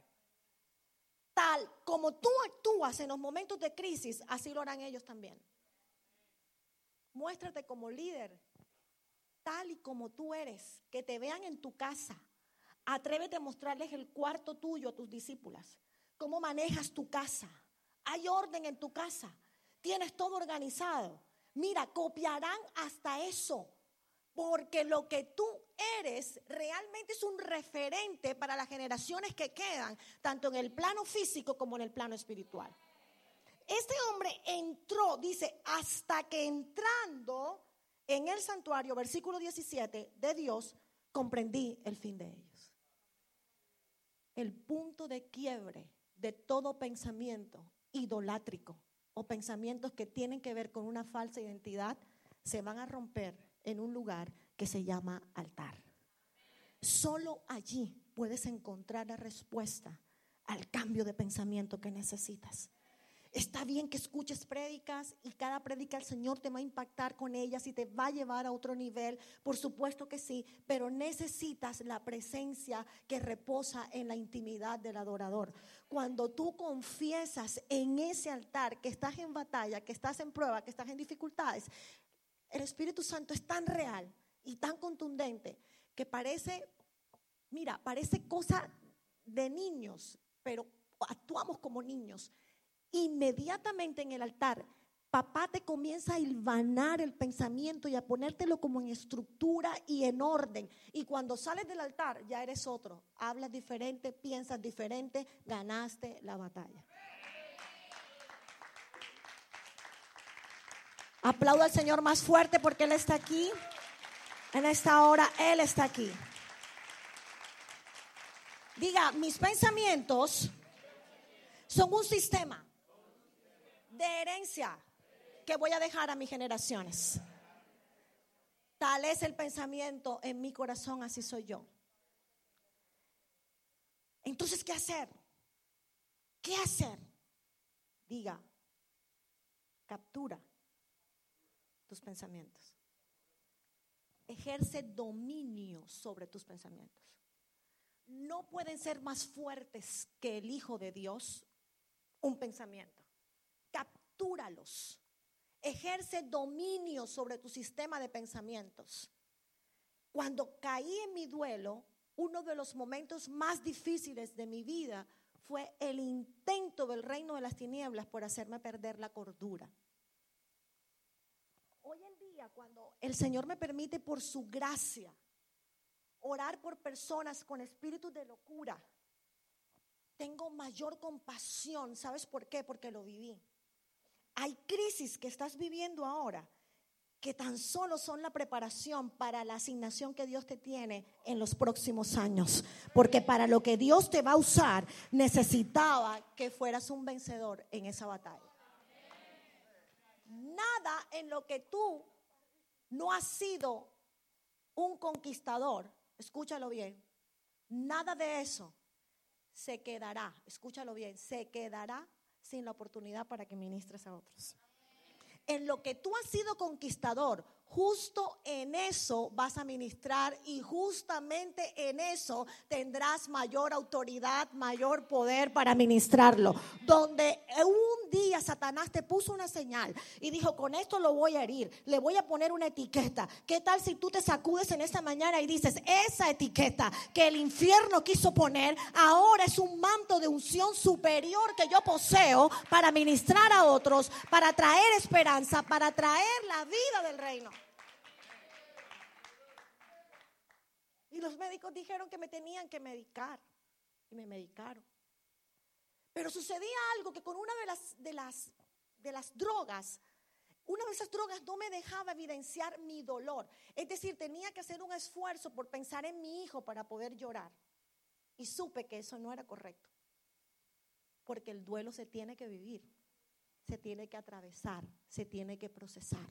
Tal como tú actúas en los momentos de crisis, así lo harán ellos también. Muéstrate como líder, tal y como tú eres, que te vean en tu casa. Atrévete a mostrarles el cuarto tuyo a tus discípulas. Cómo manejas tu casa. Hay orden en tu casa. Tienes todo organizado. Mira, copiarán hasta eso. Porque lo que tú eres realmente es un referente para las generaciones que quedan, tanto en el plano físico como en el plano espiritual. Este hombre entró, dice, hasta que entrando en el santuario, versículo 17, de Dios, comprendí el fin de ellos. El punto de quiebre de todo pensamiento idolátrico o pensamientos que tienen que ver con una falsa identidad se van a romper en un lugar que se llama altar. Solo allí puedes encontrar la respuesta al cambio de pensamiento que necesitas. Está bien que escuches prédicas y cada prédica el Señor te va a impactar con ellas y te va a llevar a otro nivel. Por supuesto que sí, pero necesitas la presencia que reposa en la intimidad del adorador. Cuando tú confiesas en ese altar que estás en batalla, que estás en prueba, que estás en dificultades, el Espíritu Santo es tan real y tan contundente que parece, mira, parece cosa de niños, pero actuamos como niños. Inmediatamente en el altar, papá te comienza a hilvanar el pensamiento y a ponértelo como en estructura y en orden. Y cuando sales del altar ya eres otro. Hablas diferente, piensas diferente, ganaste la batalla. Aplaudo al Señor más fuerte porque Él está aquí. En esta hora Él está aquí. Diga, mis pensamientos son un sistema de herencia que voy a dejar a mis generaciones. Tal es el pensamiento en mi corazón, así soy yo. Entonces, ¿qué hacer? ¿Qué hacer? Diga, captura tus pensamientos. Ejerce dominio sobre tus pensamientos. No pueden ser más fuertes que el Hijo de Dios un pensamiento. Captúralos. Ejerce dominio sobre tu sistema de pensamientos. Cuando caí en mi duelo, uno de los momentos más difíciles de mi vida fue el intento del reino de las tinieblas por hacerme perder la cordura cuando el Señor me permite por su gracia orar por personas con espíritu de locura, tengo mayor compasión. ¿Sabes por qué? Porque lo viví. Hay crisis que estás viviendo ahora que tan solo son la preparación para la asignación que Dios te tiene en los próximos años. Porque para lo que Dios te va a usar, necesitaba que fueras un vencedor en esa batalla. Nada en lo que tú no has sido un conquistador, escúchalo bien, nada de eso se quedará, escúchalo bien, se quedará sin la oportunidad para que ministres a otros. En lo que tú has sido conquistador, Justo en eso vas a ministrar y justamente en eso tendrás mayor autoridad, mayor poder para ministrarlo. Donde un día Satanás te puso una señal y dijo, con esto lo voy a herir, le voy a poner una etiqueta. ¿Qué tal si tú te sacudes en esta mañana y dices, esa etiqueta que el infierno quiso poner, ahora es un manto de unción superior que yo poseo para ministrar a otros, para traer esperanza, para traer la vida del reino? Y los médicos dijeron que me tenían que medicar. Y me medicaron. Pero sucedía algo que con una de las, de las, de las drogas, una de esas drogas no me dejaba evidenciar mi dolor. Es decir, tenía que hacer un esfuerzo por pensar en mi hijo para poder llorar. Y supe que eso no era correcto. Porque el duelo se tiene que vivir, se tiene que atravesar, se tiene que procesar.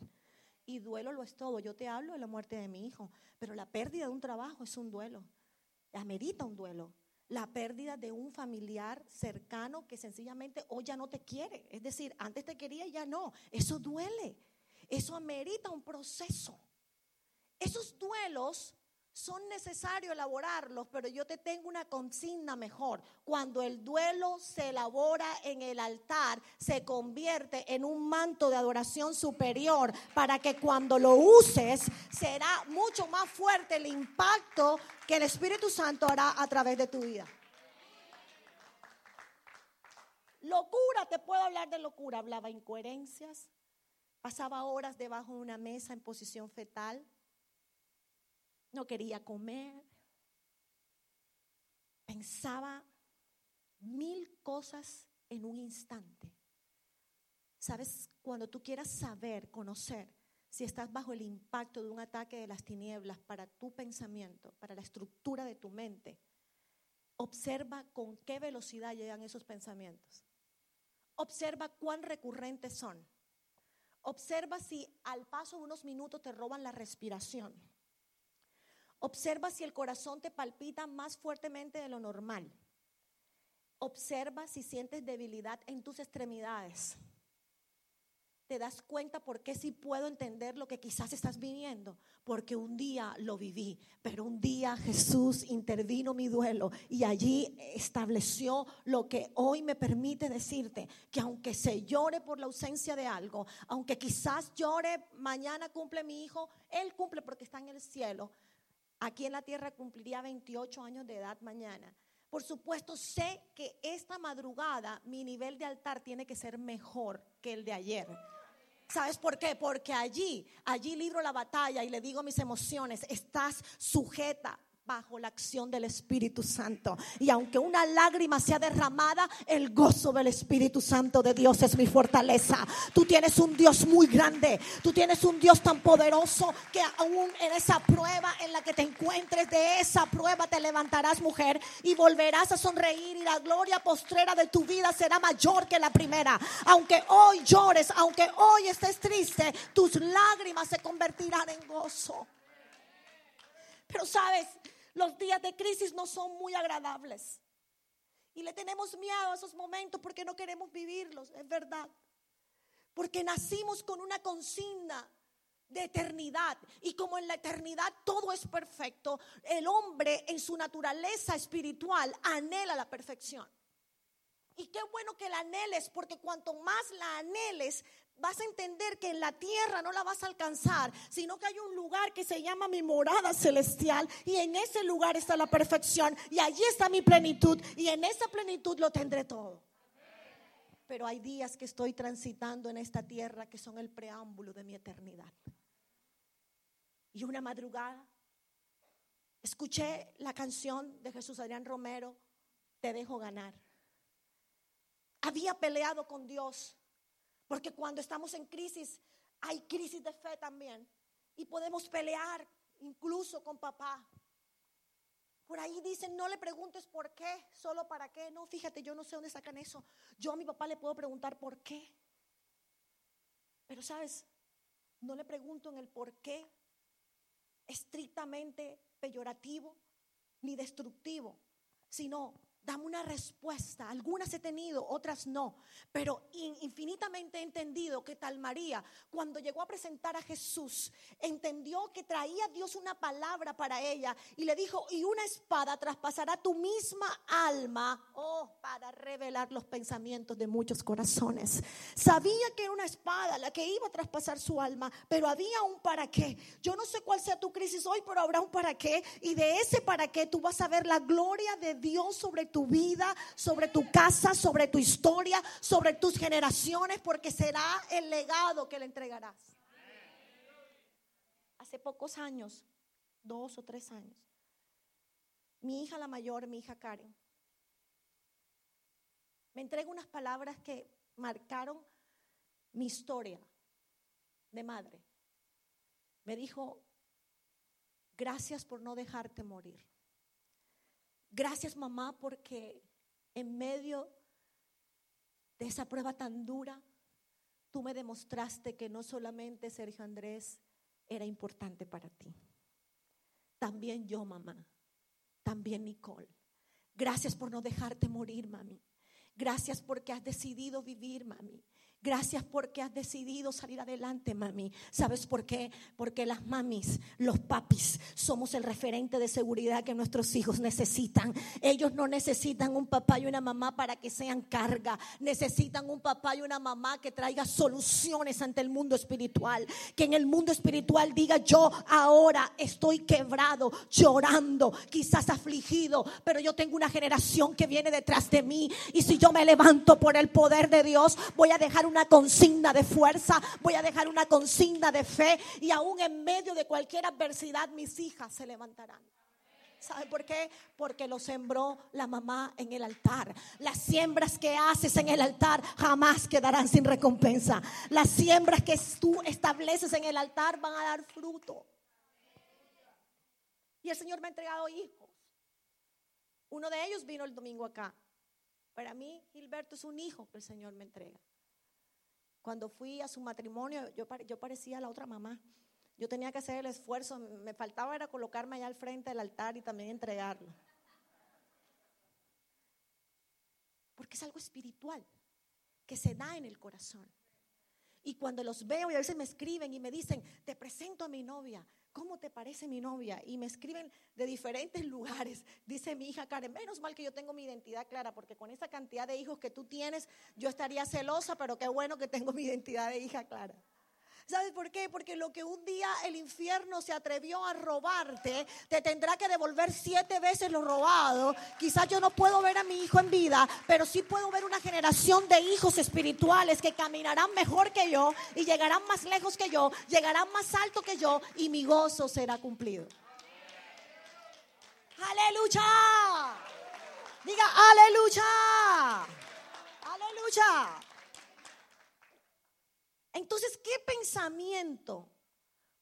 Y duelo lo es todo. Yo te hablo de la muerte de mi hijo, pero la pérdida de un trabajo es un duelo. Amerita un duelo. La pérdida de un familiar cercano que sencillamente hoy ya no te quiere. Es decir, antes te quería y ya no. Eso duele. Eso amerita un proceso. Esos duelos son necesarios elaborarlos, pero yo te tengo una consigna mejor. Cuando el duelo se elabora en el altar, se convierte en un manto de adoración superior para que cuando lo uses será mucho más fuerte el impacto que el Espíritu Santo hará a través de tu vida. Locura, te puedo hablar de locura. Hablaba incoherencias, pasaba horas debajo de una mesa en posición fetal no quería comer, pensaba mil cosas en un instante. Sabes, cuando tú quieras saber, conocer si estás bajo el impacto de un ataque de las tinieblas para tu pensamiento, para la estructura de tu mente, observa con qué velocidad llegan esos pensamientos. Observa cuán recurrentes son. Observa si al paso de unos minutos te roban la respiración. Observa si el corazón te palpita más fuertemente de lo normal. Observa si sientes debilidad en tus extremidades. Te das cuenta por qué sí puedo entender lo que quizás estás viviendo. Porque un día lo viví, pero un día Jesús intervino mi duelo y allí estableció lo que hoy me permite decirte, que aunque se llore por la ausencia de algo, aunque quizás llore, mañana cumple mi hijo, Él cumple porque está en el cielo, Aquí en la tierra cumpliría 28 años de edad mañana. Por supuesto, sé que esta madrugada mi nivel de altar tiene que ser mejor que el de ayer. ¿Sabes por qué? Porque allí, allí libro la batalla y le digo mis emociones, estás sujeta bajo la acción del Espíritu Santo. Y aunque una lágrima sea derramada, el gozo del Espíritu Santo de Dios es mi fortaleza. Tú tienes un Dios muy grande. Tú tienes un Dios tan poderoso que aún en esa prueba en la que te encuentres, de esa prueba te levantarás mujer y volverás a sonreír y la gloria postrera de tu vida será mayor que la primera. Aunque hoy llores, aunque hoy estés triste, tus lágrimas se convertirán en gozo. Pero sabes, los días de crisis no son muy agradables. Y le tenemos miedo a esos momentos porque no queremos vivirlos, es verdad. Porque nacimos con una consigna de eternidad. Y como en la eternidad todo es perfecto, el hombre en su naturaleza espiritual anhela la perfección. Y qué bueno que la anheles, porque cuanto más la anheles, vas a entender que en la tierra no la vas a alcanzar, sino que hay un lugar que se llama mi morada celestial y en ese lugar está la perfección y allí está mi plenitud y en esa plenitud lo tendré todo. Pero hay días que estoy transitando en esta tierra que son el preámbulo de mi eternidad. Y una madrugada escuché la canción de Jesús Adrián Romero, Te dejo ganar. Había peleado con Dios porque cuando estamos en crisis, hay crisis de fe también. Y podemos pelear incluso con papá. Por ahí dicen, no le preguntes por qué, solo para qué. No, fíjate, yo no sé dónde sacan eso. Yo a mi papá le puedo preguntar por qué. Pero sabes, no le pregunto en el por qué estrictamente peyorativo ni destructivo, sino dame una respuesta. Algunas he tenido, otras no. Pero infinitamente he entendido que tal María, cuando llegó a presentar a Jesús, entendió que traía Dios una palabra para ella y le dijo, y una espada traspasará tu misma alma, oh, para revelar los pensamientos de muchos corazones. Sabía que era una espada la que iba a traspasar su alma, pero había un para qué. Yo no sé cuál sea tu crisis hoy, pero habrá un para qué. Y de ese para qué tú vas a ver la gloria de Dios sobre tu vida, sobre tu casa, sobre tu historia, sobre tus generaciones, porque será el legado que le entregarás. Hace pocos años, dos o tres años, mi hija la mayor, mi hija Karen, me entrega unas palabras que marcaron mi historia de madre. Me dijo, gracias por no dejarte morir. Gracias mamá porque en medio de esa prueba tan dura, tú me demostraste que no solamente Sergio Andrés era importante para ti, también yo, mamá, también Nicole. Gracias por no dejarte morir, mami. Gracias porque has decidido vivir, mami. Gracias porque has decidido salir adelante, mami. ¿Sabes por qué? Porque las mamis, los papis, somos el referente de seguridad que nuestros hijos necesitan. Ellos no necesitan un papá y una mamá para que sean carga. Necesitan un papá y una mamá que traiga soluciones ante el mundo espiritual. Que en el mundo espiritual diga, yo ahora estoy quebrado, llorando, quizás afligido, pero yo tengo una generación que viene detrás de mí. Y si yo me levanto por el poder de Dios, voy a dejar un una consigna de fuerza, voy a dejar una consigna de fe y aún en medio de cualquier adversidad mis hijas se levantarán. ¿Sabe por qué? Porque lo sembró la mamá en el altar. Las siembras que haces en el altar jamás quedarán sin recompensa. Las siembras que tú estableces en el altar van a dar fruto. Y el Señor me ha entregado hijos. Uno de ellos vino el domingo acá. Para mí, Gilberto es un hijo que el Señor me entrega. Cuando fui a su matrimonio, yo, yo parecía la otra mamá. Yo tenía que hacer el esfuerzo, me faltaba era colocarme allá al frente del altar y también entregarlo. Porque es algo espiritual que se da en el corazón. Y cuando los veo y a veces me escriben y me dicen, te presento a mi novia, ¿cómo te parece mi novia? Y me escriben de diferentes lugares. Dice mi hija Karen, menos mal que yo tengo mi identidad clara, porque con esa cantidad de hijos que tú tienes, yo estaría celosa, pero qué bueno que tengo mi identidad de hija clara. ¿Sabes por qué? Porque lo que un día el infierno se atrevió a robarte, te tendrá que devolver siete veces lo robado. Quizás yo no puedo ver a mi hijo en vida, pero sí puedo ver una generación de hijos espirituales que caminarán mejor que yo y llegarán más lejos que yo, llegarán más alto que yo y mi gozo será cumplido. Aleluya. Diga aleluya. Aleluya. Entonces, ¿qué pensamiento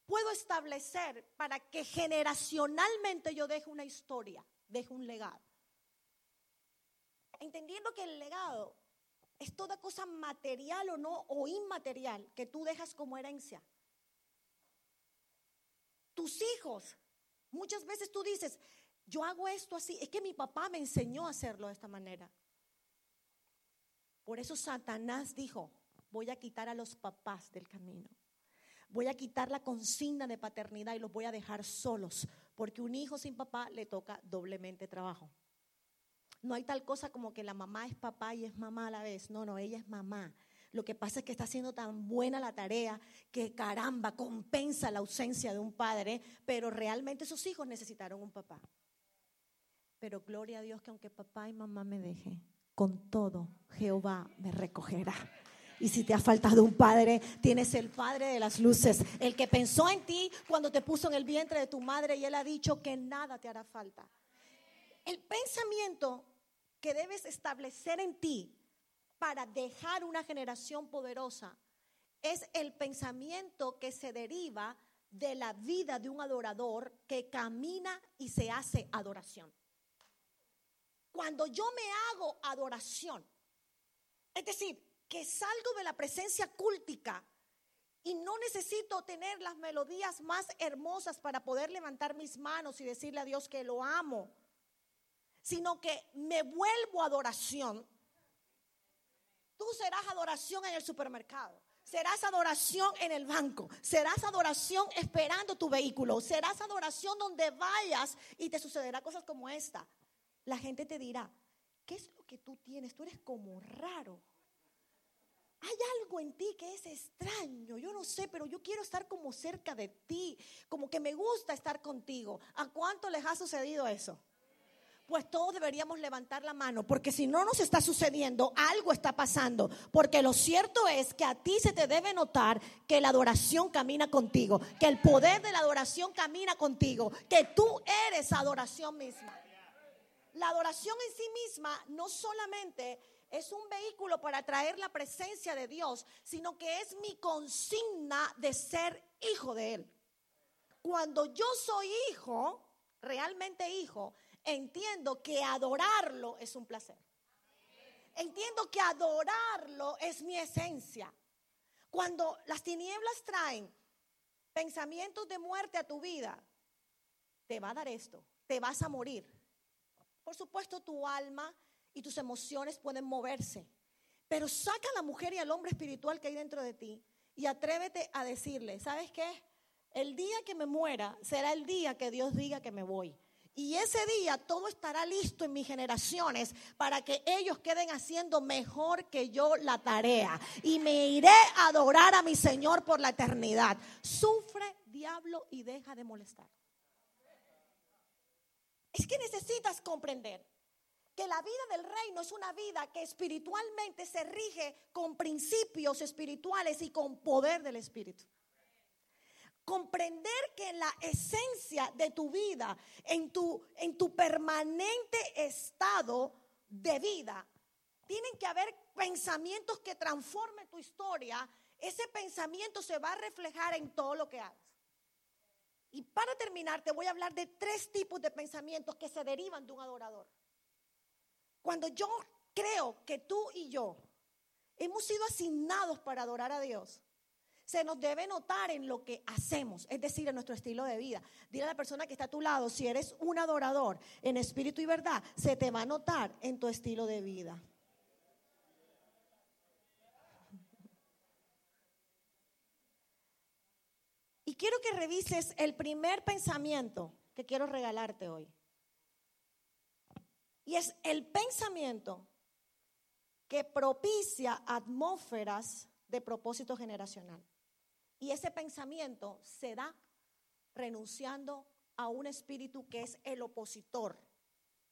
puedo establecer para que generacionalmente yo deje una historia, deje un legado? Entendiendo que el legado es toda cosa material o no, o inmaterial, que tú dejas como herencia. Tus hijos, muchas veces tú dices, yo hago esto así, es que mi papá me enseñó a hacerlo de esta manera. Por eso Satanás dijo, voy a quitar a los papás del camino. Voy a quitar la consigna de paternidad y los voy a dejar solos, porque un hijo sin papá le toca doblemente trabajo. No hay tal cosa como que la mamá es papá y es mamá a la vez. No, no, ella es mamá. Lo que pasa es que está haciendo tan buena la tarea que caramba, compensa la ausencia de un padre, pero realmente esos hijos necesitaron un papá. Pero gloria a Dios que aunque papá y mamá me dejen, con todo Jehová me recogerá. Y si te ha faltado un padre, tienes el Padre de las luces, el que pensó en ti cuando te puso en el vientre de tu madre y él ha dicho que nada te hará falta. El pensamiento que debes establecer en ti para dejar una generación poderosa es el pensamiento que se deriva de la vida de un adorador que camina y se hace adoración. Cuando yo me hago adoración, es decir, que salgo de la presencia cúltica y no necesito tener las melodías más hermosas para poder levantar mis manos y decirle a Dios que lo amo, sino que me vuelvo adoración. Tú serás adoración en el supermercado. Serás adoración en el banco, serás adoración esperando tu vehículo, serás adoración donde vayas y te sucederá cosas como esta. La gente te dirá, ¿qué es lo que tú tienes? Tú eres como raro hay algo en ti que es extraño, yo no sé, pero yo quiero estar como cerca de ti, como que me gusta estar contigo. ¿A cuánto les ha sucedido eso? Pues todos deberíamos levantar la mano, porque si no nos está sucediendo, algo está pasando. Porque lo cierto es que a ti se te debe notar que la adoración camina contigo, que el poder de la adoración camina contigo, que tú eres adoración misma. La adoración en sí misma no solamente es un vehículo para traer la presencia de Dios, sino que es mi consigna de ser hijo de Él. Cuando yo soy hijo, realmente hijo, entiendo que adorarlo es un placer. Entiendo que adorarlo es mi esencia. Cuando las tinieblas traen pensamientos de muerte a tu vida, te va a dar esto, te vas a morir. Por supuesto, tu alma y tus emociones pueden moverse, pero saca a la mujer y al hombre espiritual que hay dentro de ti y atrévete a decirle, ¿sabes qué? El día que me muera será el día que Dios diga que me voy. Y ese día todo estará listo en mis generaciones para que ellos queden haciendo mejor que yo la tarea. Y me iré a adorar a mi Señor por la eternidad. Sufre, diablo, y deja de molestar. Es que necesitas comprender que la vida del reino es una vida que espiritualmente se rige con principios espirituales y con poder del Espíritu. Comprender que en la esencia de tu vida, en tu, en tu permanente estado de vida, tienen que haber pensamientos que transformen tu historia. Ese pensamiento se va a reflejar en todo lo que hagas. Y para terminar, te voy a hablar de tres tipos de pensamientos que se derivan de un adorador. Cuando yo creo que tú y yo hemos sido asignados para adorar a Dios, se nos debe notar en lo que hacemos, es decir, en nuestro estilo de vida. Dile a la persona que está a tu lado, si eres un adorador en espíritu y verdad, se te va a notar en tu estilo de vida. Y quiero que revises el primer pensamiento que quiero regalarte hoy. Y es el pensamiento que propicia atmósferas de propósito generacional. Y ese pensamiento se da renunciando a un espíritu que es el opositor.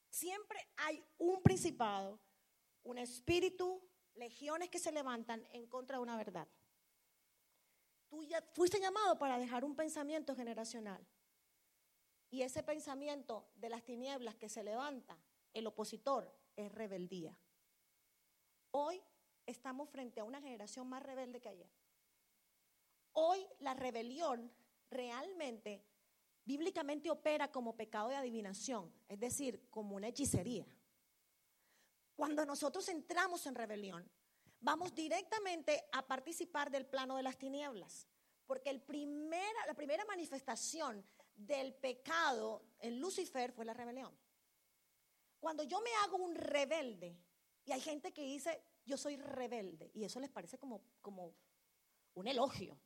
Siempre hay un principado, un espíritu, legiones que se levantan en contra de una verdad. Tú ya fuiste llamado para dejar un pensamiento generacional. Y ese pensamiento de las tinieblas que se levanta, el opositor, es rebeldía. Hoy estamos frente a una generación más rebelde que ayer. Hoy la rebelión realmente, bíblicamente opera como pecado de adivinación, es decir, como una hechicería. Cuando nosotros entramos en rebelión, vamos directamente a participar del plano de las tinieblas. Porque el primera, la primera manifestación del pecado en Lucifer fue la rebelión. Cuando yo me hago un rebelde, y hay gente que dice, yo soy rebelde, y eso les parece como, como un elogio.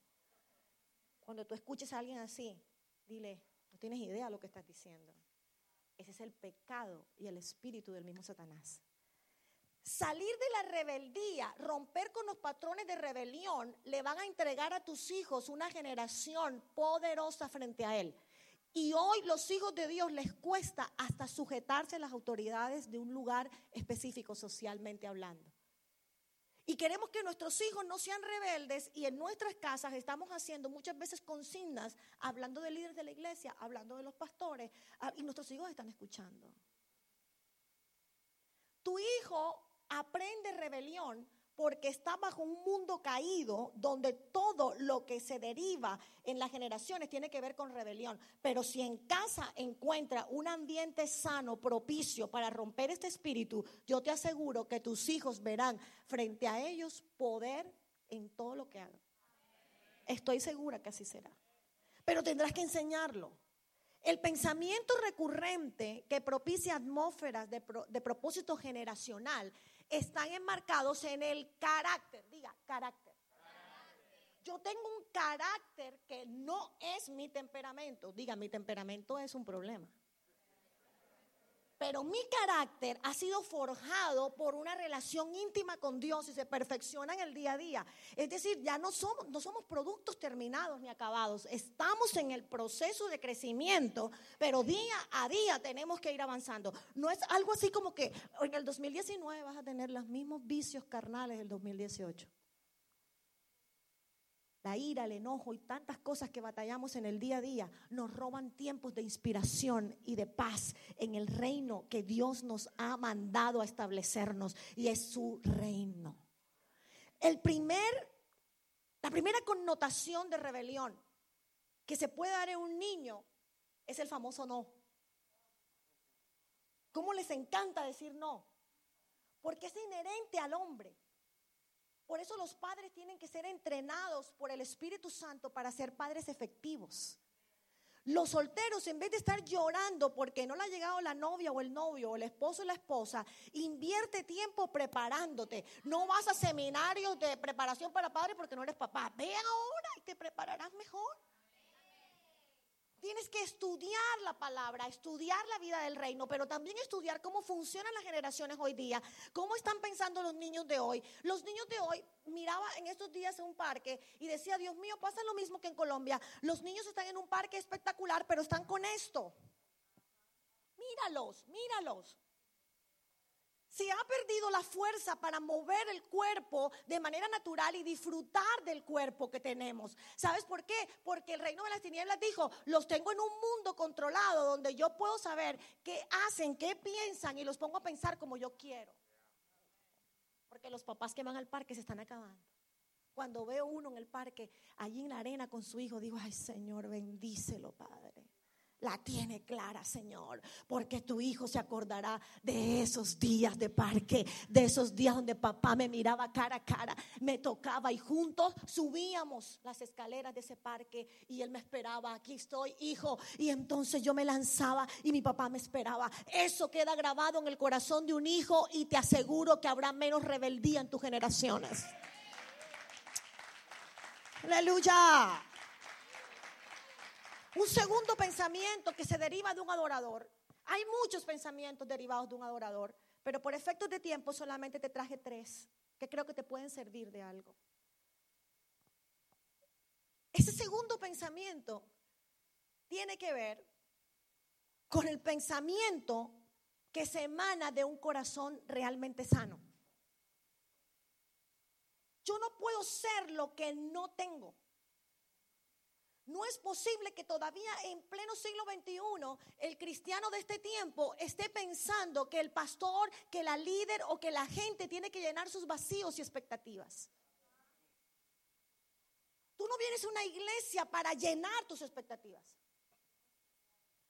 Cuando tú escuches a alguien así, dile, no tienes idea de lo que estás diciendo. Ese es el pecado y el espíritu del mismo Satanás. Salir de la rebeldía, romper con los patrones de rebelión, le van a entregar a tus hijos una generación poderosa frente a Él. Y hoy los hijos de Dios les cuesta hasta sujetarse a las autoridades de un lugar específico socialmente hablando. Y queremos que nuestros hijos no sean rebeldes y en nuestras casas estamos haciendo muchas veces consignas, hablando de líderes de la iglesia, hablando de los pastores, ah, y nuestros hijos están escuchando. Tu hijo aprende rebelión porque está bajo un mundo caído donde todo lo que se deriva en las generaciones tiene que ver con rebelión. Pero si en casa encuentra un ambiente sano, propicio para romper este espíritu, yo te aseguro que tus hijos verán frente a ellos poder en todo lo que hagan. Estoy segura que así será. Pero tendrás que enseñarlo. El pensamiento recurrente que propicia atmósferas de, de propósito generacional están enmarcados en el carácter. Diga, carácter. Yo tengo un carácter que no es mi temperamento. Diga, mi temperamento es un problema. Pero mi carácter ha sido forjado por una relación íntima con Dios y se perfecciona en el día a día. Es decir, ya no somos, productos terminados ni acabados. Estamos en el proceso de crecimiento, pero día a día tenemos que ir avanzando. No es algo así como que en el 2019 vas a tener los mismos vicios carnales del 2018 la ira, el enojo y tantas cosas que batallamos en el día a día nos roban tiempos de inspiración y de paz en el reino que Dios nos ha mandado a establecernos y es su reino. El primer, la primera connotación de rebelión que se puede dar en un niño es el famoso no. ¿Cómo les encanta decir no? Porque es inherente al hombre. Por eso los padres tienen que ser entrenados por el Espíritu Santo para ser padres efectivos. Los solteros, en vez de estar llorando porque no le ha llegado la novia o el novio o el esposo o la esposa, invierte tiempo preparándote. No vas a seminarios de preparación para padres porque no eres papá. Ve ahora y te prepararás mejor. Tienes que estudiar la palabra, estudiar la vida del reino, pero también estudiar cómo funcionan las generaciones hoy día, cómo están pensando los niños de hoy. Los niños de hoy miraba en estos días en un parque y decía, Dios mío, pasa lo mismo que en Colombia. Los niños están en un parque espectacular, pero están con esto. Míralos, míralos se ha perdido la fuerza para mover el cuerpo de manera natural y disfrutar del cuerpo que tenemos. ¿Sabes por qué? Porque el reino de las tinieblas dijo, los tengo en un mundo controlado donde yo puedo saber qué hacen, qué piensan y los pongo a pensar como yo quiero. Porque los papás que van al parque se están acabando. Cuando veo uno en el parque, allí en la arena con su hijo, digo, ay Señor, bendícelo, Padre la tiene clara, Señor, porque tu hijo se acordará de esos días de parque, de esos días donde papá me miraba cara a cara, me tocaba y juntos subíamos las escaleras de ese parque y él me esperaba, aquí estoy, hijo, y entonces yo me lanzaba y mi papá me esperaba. Eso queda grabado en el corazón de un hijo y te aseguro que habrá menos rebeldía en tus generaciones. Aleluya. Un segundo pensamiento que se deriva de un adorador. Hay muchos pensamientos derivados de un adorador, pero por efectos de tiempo solamente te traje tres que creo que te pueden servir de algo. Ese segundo pensamiento tiene que ver con el pensamiento que se emana de un corazón realmente sano. Yo no puedo ser lo que no tengo. No es posible que todavía en pleno siglo XXI el cristiano de este tiempo esté pensando que el pastor, que la líder o que la gente tiene que llenar sus vacíos y expectativas. Tú no vienes a una iglesia para llenar tus expectativas.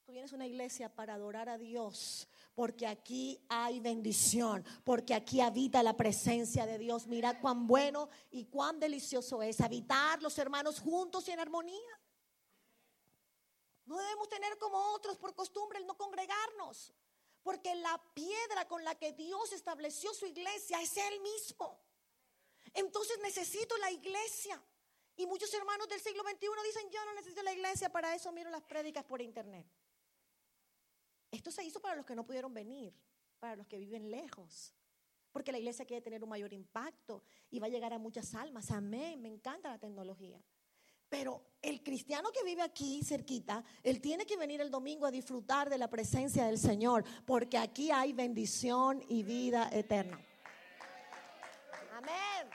Tú vienes a una iglesia para adorar a Dios, porque aquí hay bendición, porque aquí habita la presencia de Dios. Mira cuán bueno y cuán delicioso es habitar los hermanos juntos y en armonía. Tener como otros por costumbre el no congregarnos, porque la piedra con la que Dios estableció su iglesia es Él mismo. Entonces necesito la iglesia. Y muchos hermanos del siglo XXI dicen, yo no necesito la iglesia, para eso miro las prédicas por internet. Esto se hizo para los que no pudieron venir, para los que viven lejos. Porque la iglesia quiere tener un mayor impacto y va a llegar a muchas almas. Amén, me encanta la tecnología. Pero el cristiano que vive aquí cerquita, él tiene que venir el domingo a disfrutar de la presencia del Señor, porque aquí hay bendición y vida eterna. Amén.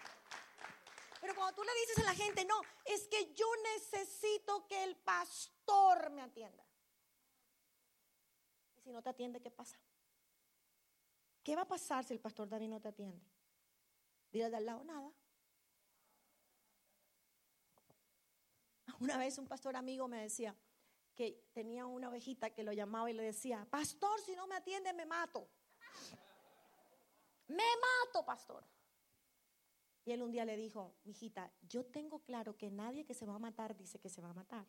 Pero cuando tú le dices a la gente, no, es que yo necesito que el pastor me atienda. Y si no te atiende, ¿qué pasa? ¿Qué va a pasar si el pastor David no te atiende? Dile de al lado nada. Una vez un pastor amigo me decía que tenía una ovejita que lo llamaba y le decía, pastor, si no me atiende, me mato. Me mato, pastor. Y él un día le dijo, hijita, yo tengo claro que nadie que se va a matar dice que se va a matar.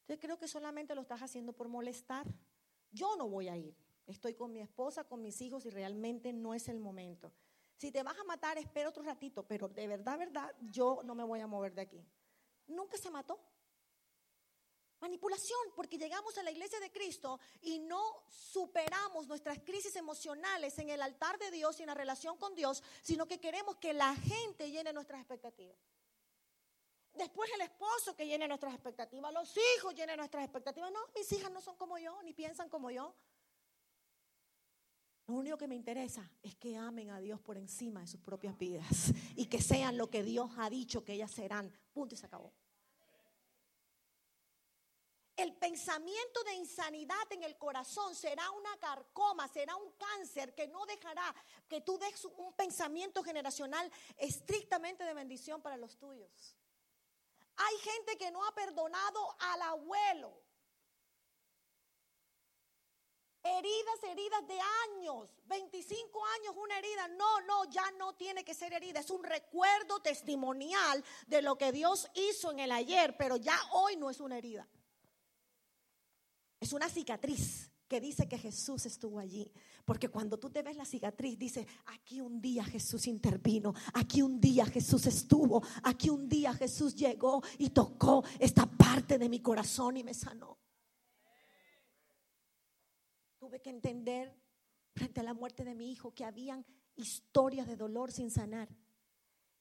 Entonces creo que solamente lo estás haciendo por molestar. Yo no voy a ir. Estoy con mi esposa, con mis hijos y realmente no es el momento. Si te vas a matar, espera otro ratito, pero de verdad, verdad, yo no me voy a mover de aquí nunca se mató. Manipulación, porque llegamos a la iglesia de Cristo y no superamos nuestras crisis emocionales en el altar de Dios y en la relación con Dios, sino que queremos que la gente llene nuestras expectativas. Después el esposo que llene nuestras expectativas, los hijos llenen nuestras expectativas. No, mis hijas no son como yo, ni piensan como yo. Lo único que me interesa es que amen a Dios por encima de sus propias vidas y que sean lo que Dios ha dicho que ellas serán. Punto y se acabó. El pensamiento de insanidad en el corazón será una carcoma, será un cáncer que no dejará que tú des un pensamiento generacional estrictamente de bendición para los tuyos. Hay gente que no ha perdonado al abuelo heridas, heridas de años, 25 años una herida. No, no, ya no tiene que ser herida. Es un recuerdo testimonial de lo que Dios hizo en el ayer, pero ya hoy no es una herida. Es una cicatriz que dice que Jesús estuvo allí. Porque cuando tú te ves la cicatriz, dice, aquí un día Jesús intervino, aquí un día Jesús estuvo, aquí un día Jesús llegó y tocó esta parte de mi corazón y me sanó. Tuve que entender frente a la muerte de mi hijo que habían historias de dolor sin sanar.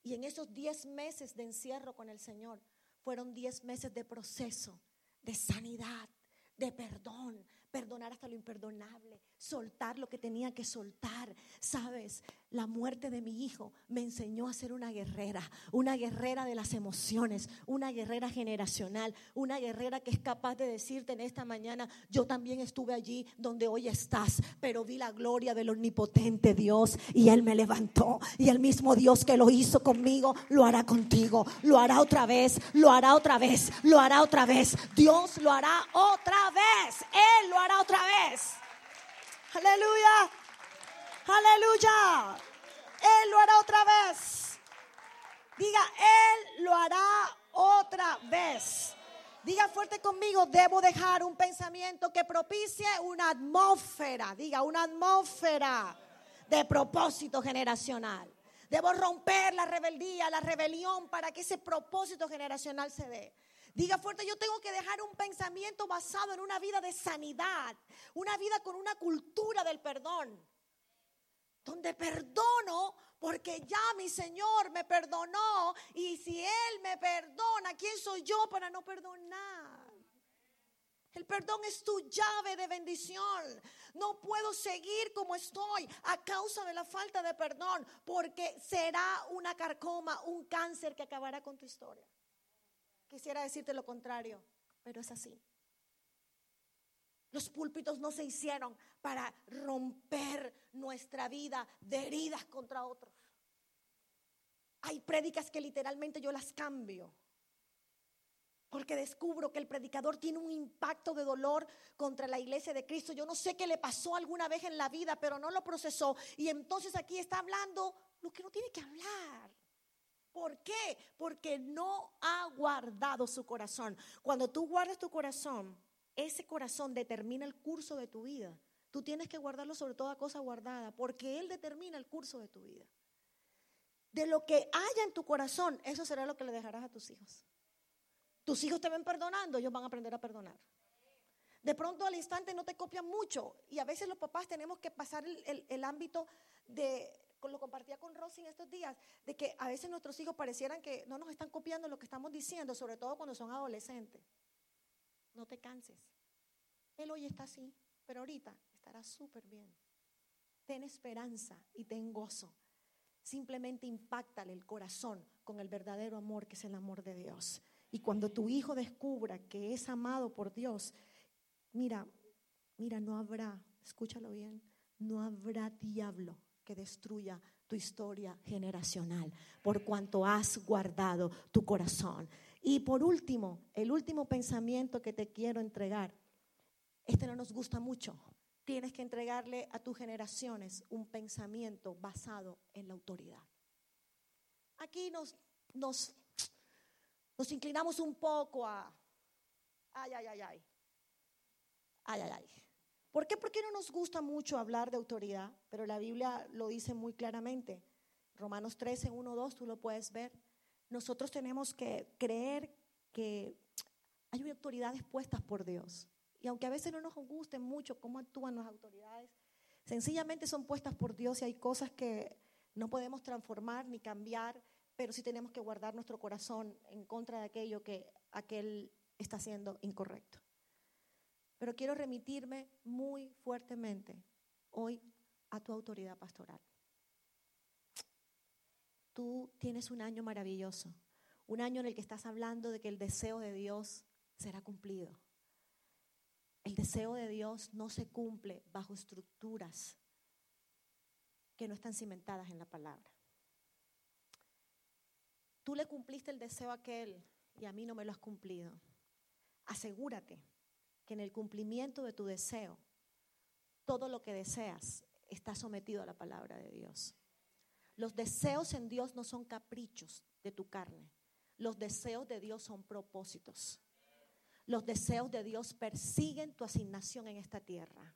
Y en esos 10 meses de encierro con el Señor, fueron 10 meses de proceso, de sanidad, de perdón, perdonar hasta lo imperdonable, soltar lo que tenía que soltar. Sabes, la muerte de mi hijo me enseñó a ser una guerrera, una guerrera de las emociones, una guerrera generacional, una guerrera que es capaz de decirte en esta mañana, yo también estuve allí donde hoy estás, pero vi la gloria del omnipotente Dios y Él me levantó. Y el mismo Dios que lo hizo conmigo, lo hará contigo, lo hará otra vez, lo hará otra vez, lo hará otra vez. Dios lo hará otra vez, Él lo hará otra vez. Aleluya. Aleluya. Él lo hará otra vez. Diga, Él lo hará otra vez. Diga fuerte conmigo, debo dejar un pensamiento que propicie una atmósfera. Diga, una atmósfera de propósito generacional. Debo romper la rebeldía, la rebelión para que ese propósito generacional se dé. Diga fuerte, yo tengo que dejar un pensamiento basado en una vida de sanidad, una vida con una cultura del perdón, donde perdono porque ya mi Señor me perdonó y si Él me perdona, ¿quién soy yo para no perdonar? El perdón es tu llave de bendición. No puedo seguir como estoy a causa de la falta de perdón, porque será una carcoma, un cáncer que acabará con tu historia. Quisiera decirte lo contrario, pero es así. Los púlpitos no se hicieron para romper nuestra vida de heridas contra otros. Hay prédicas que literalmente yo las cambio. Porque descubro que el predicador tiene un impacto de dolor contra la iglesia de Cristo. Yo no sé qué le pasó alguna vez en la vida, pero no lo procesó. Y entonces aquí está hablando lo que no tiene que hablar. ¿Por qué? Porque no ha guardado su corazón. Cuando tú guardas tu corazón, ese corazón determina el curso de tu vida. Tú tienes que guardarlo sobre toda cosa guardada, porque Él determina el curso de tu vida. De lo que haya en tu corazón, eso será lo que le dejarás a tus hijos. Tus hijos te ven perdonando, ellos van a aprender a perdonar. De pronto al instante no te copian mucho y a veces los papás tenemos que pasar el, el ámbito de lo compartía con Rosy en estos días, de que a veces nuestros hijos parecieran que no nos están copiando lo que estamos diciendo, sobre todo cuando son adolescentes. No te canses. Él hoy está así, pero ahorita estará súper bien. Ten esperanza y ten gozo. Simplemente impactale el corazón con el verdadero amor que es el amor de Dios. Y cuando tu hijo descubra que es amado por Dios, mira, mira, no habrá, escúchalo bien, no habrá diablo que destruya tu historia generacional, por cuanto has guardado tu corazón. Y por último, el último pensamiento que te quiero entregar, este no nos gusta mucho. Tienes que entregarle a tus generaciones un pensamiento basado en la autoridad. Aquí nos, nos, nos inclinamos un poco a, ay, ay, ay, ay, ay, ay, ay. ¿Por qué? Porque no nos gusta mucho hablar de autoridad, pero la Biblia lo dice muy claramente. Romanos 13, 1, 2, tú lo puedes ver. Nosotros tenemos que creer que hay autoridades puestas por Dios. Y aunque a veces no nos guste mucho cómo actúan las autoridades, sencillamente son puestas por Dios y hay cosas que no podemos transformar ni cambiar, pero sí tenemos que guardar nuestro corazón en contra de aquello que aquel está haciendo incorrecto. Pero quiero remitirme muy fuertemente hoy a tu autoridad pastoral. Tú tienes un año maravilloso, un año en el que estás hablando de que el deseo de Dios será cumplido. El deseo de Dios no se cumple bajo estructuras que no están cimentadas en la palabra. Tú le cumpliste el deseo a aquel y a mí no me lo has cumplido. Asegúrate que en el cumplimiento de tu deseo todo lo que deseas está sometido a la palabra de Dios. Los deseos en Dios no son caprichos de tu carne. Los deseos de Dios son propósitos. Los deseos de Dios persiguen tu asignación en esta tierra.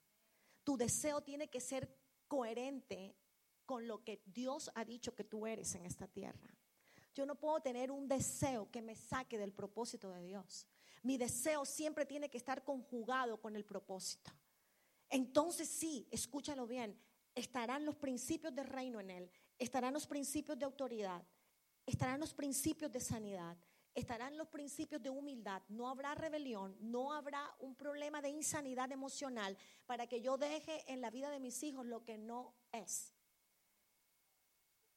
Tu deseo tiene que ser coherente con lo que Dios ha dicho que tú eres en esta tierra. Yo no puedo tener un deseo que me saque del propósito de Dios. Mi deseo siempre tiene que estar conjugado con el propósito. Entonces sí, escúchalo bien, estarán los principios del reino en él, estarán los principios de autoridad, estarán los principios de sanidad, estarán los principios de humildad, no habrá rebelión, no habrá un problema de insanidad emocional para que yo deje en la vida de mis hijos lo que no es.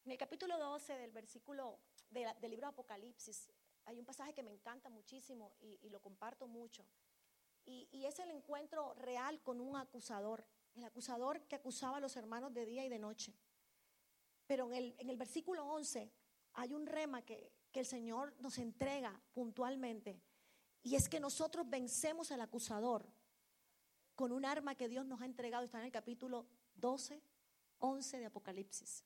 En el capítulo 12 del versículo del libro de Apocalipsis hay un pasaje que me encanta muchísimo y, lo comparto mucho. Y, y, es el encuentro real con un acusador, el acusador que acusaba a los hermanos de día y de noche. Pero en el, en el versículo 11 hay un rema que, que el Señor nos entrega puntualmente. Y es que nosotros vencemos al acusador con un arma que Dios nos ha entregado. Está en el capítulo 12, 11 de Apocalipsis.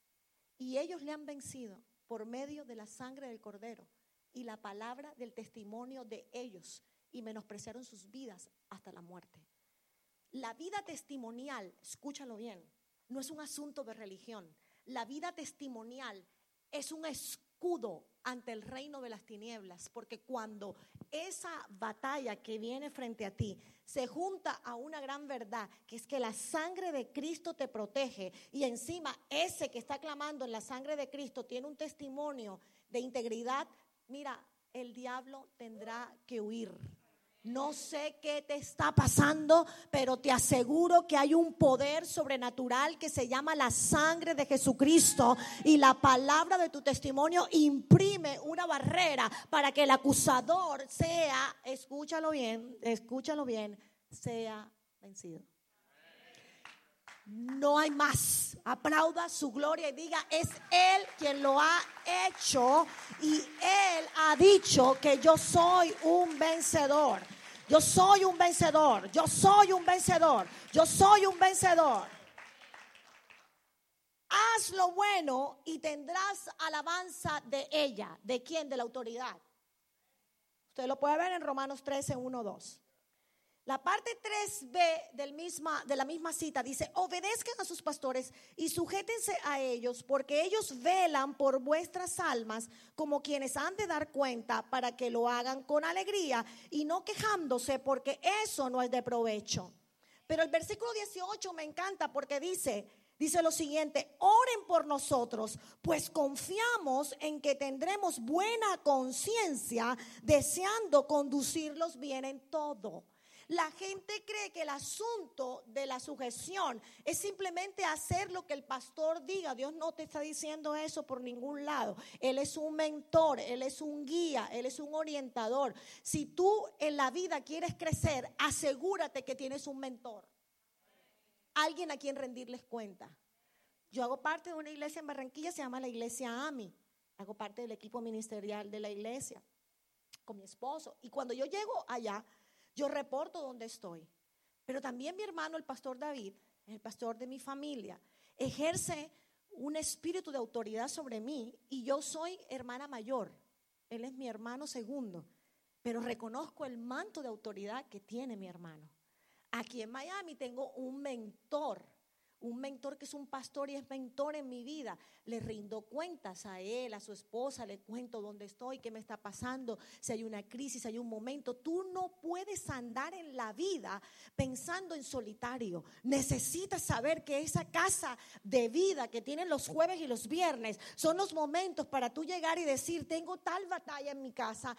Y ellos le han vencido por medio de la sangre del cordero y la palabra del testimonio de ellos y menospreciaron sus vidas hasta la muerte. La vida testimonial, escúchalo bien, no es un asunto de religión. La vida testimonial es un escudo ante el reino de las tinieblas, porque cuando esa batalla que viene frente a ti se junta a una gran verdad, que es que la sangre de Cristo te protege y encima ese que está clamando en la sangre de Cristo tiene un testimonio de integridad, mira, el diablo tendrá que huir. No sé qué te está pasando, pero te aseguro que hay un poder sobrenatural que se llama la sangre de Jesucristo y la palabra de tu testimonio imprime una barrera para que el acusador sea, escúchalo bien, escúchalo bien, sea vencido. No hay más. Aplauda su gloria y diga, es Él quien lo ha hecho y Él ha dicho que yo soy un vencedor. Yo soy un vencedor, yo soy un vencedor, yo soy un vencedor. Haz lo bueno y tendrás alabanza de ella. ¿De quién? De la autoridad. Usted lo puede ver en Romanos 13, 1, 2. La parte 3b del misma, de la misma cita dice, obedezcan a sus pastores y sujétense a ellos, porque ellos velan por vuestras almas como quienes han de dar cuenta para que lo hagan con alegría y no quejándose, porque eso no es de provecho. Pero el versículo 18 me encanta porque dice, dice lo siguiente, oren por nosotros, pues confiamos en que tendremos buena conciencia, deseando conducirlos bien en todo. La gente cree que el asunto de la sujeción es simplemente hacer lo que el pastor diga. Dios no te está diciendo eso por ningún lado. Él es un mentor, Él es un guía, Él es un orientador. Si tú en la vida quieres crecer, asegúrate que tienes un mentor. Alguien a quien rendirles cuenta. Yo hago parte de una iglesia en Barranquilla, se llama la iglesia AMI. Hago parte del equipo ministerial de la iglesia con mi esposo. Y cuando yo llego allá, yo reporto dónde estoy. Pero también mi hermano, el pastor David, el pastor de mi familia, ejerce un espíritu de autoridad sobre mí y yo soy hermana mayor. Él es mi hermano segundo, pero reconozco el manto de autoridad que tiene mi hermano. Aquí en Miami tengo un mentor un mentor que es un pastor y es mentor en mi vida. Le rindo cuentas a él, a su esposa, le cuento dónde estoy, qué me está pasando, si hay una crisis, si hay un momento. Tú no puedes andar en la vida pensando en solitario. Necesitas saber que esa casa de vida que tienen los jueves y los viernes son los momentos para tú llegar y decir, tengo tal batalla en mi casa,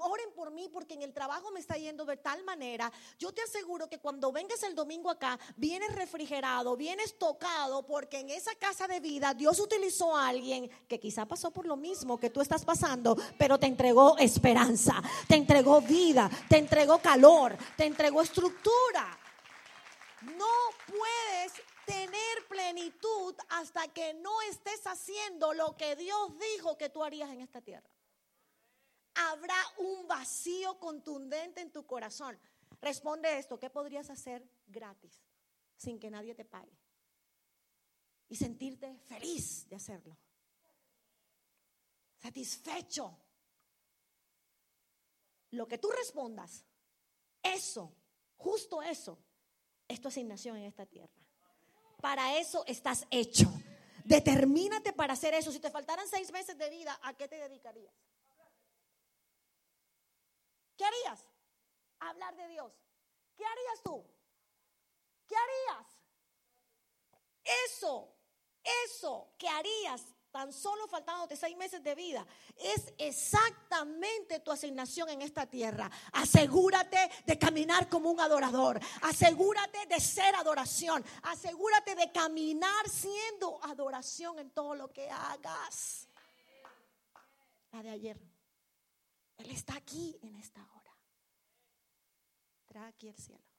oren por mí porque en el trabajo me está yendo de tal manera. Yo te aseguro que cuando vengas el domingo acá, vienes refrigerado, vienes tocado porque en esa casa de vida Dios utilizó a alguien que quizá pasó por lo mismo que tú estás pasando, pero te entregó esperanza, te entregó vida, te entregó calor, te entregó estructura. No puedes tener plenitud hasta que no estés haciendo lo que Dios dijo que tú harías en esta tierra. Habrá un vacío contundente en tu corazón. Responde esto, ¿qué podrías hacer gratis? sin que nadie te pague. Y sentirte feliz de hacerlo. Satisfecho. Lo que tú respondas, eso, justo eso, es tu asignación en esta tierra. Para eso estás hecho. Determínate para hacer eso. Si te faltaran seis meses de vida, ¿a qué te dedicarías? ¿Qué harías? Hablar de Dios. ¿Qué harías tú? ¿Qué harías? Eso, eso que harías tan solo faltándote seis meses de vida, es exactamente tu asignación en esta tierra. Asegúrate de caminar como un adorador. Asegúrate de ser adoración. Asegúrate de caminar siendo adoración en todo lo que hagas. La de ayer. Él está aquí en esta hora. Trae aquí el cielo.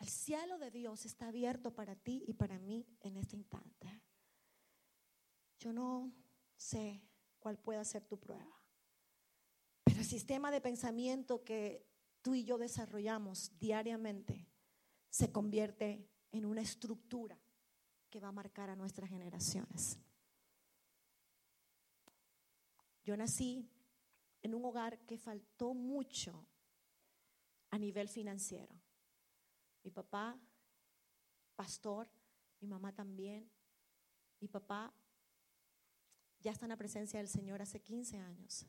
El cielo de Dios está abierto para ti y para mí en este instante. Yo no sé cuál pueda ser tu prueba, pero el sistema de pensamiento que tú y yo desarrollamos diariamente se convierte en una estructura que va a marcar a nuestras generaciones. Yo nací en un hogar que faltó mucho a nivel financiero. Mi papá, pastor, mi mamá también. Mi papá ya está en la presencia del Señor hace 15 años.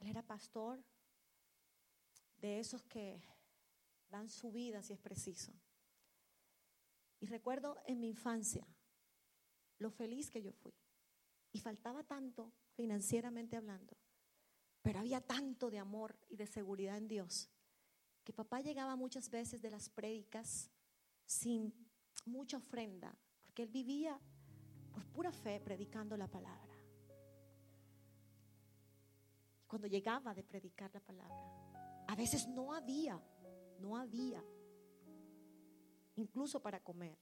Él era pastor de esos que dan su vida si es preciso. Y recuerdo en mi infancia lo feliz que yo fui. Y faltaba tanto financieramente hablando, pero había tanto de amor y de seguridad en Dios, que papá llegaba muchas veces de las prédicas sin mucha ofrenda, porque él vivía por pura fe predicando la palabra. Cuando llegaba de predicar la palabra, a veces no había, no había, incluso para comer.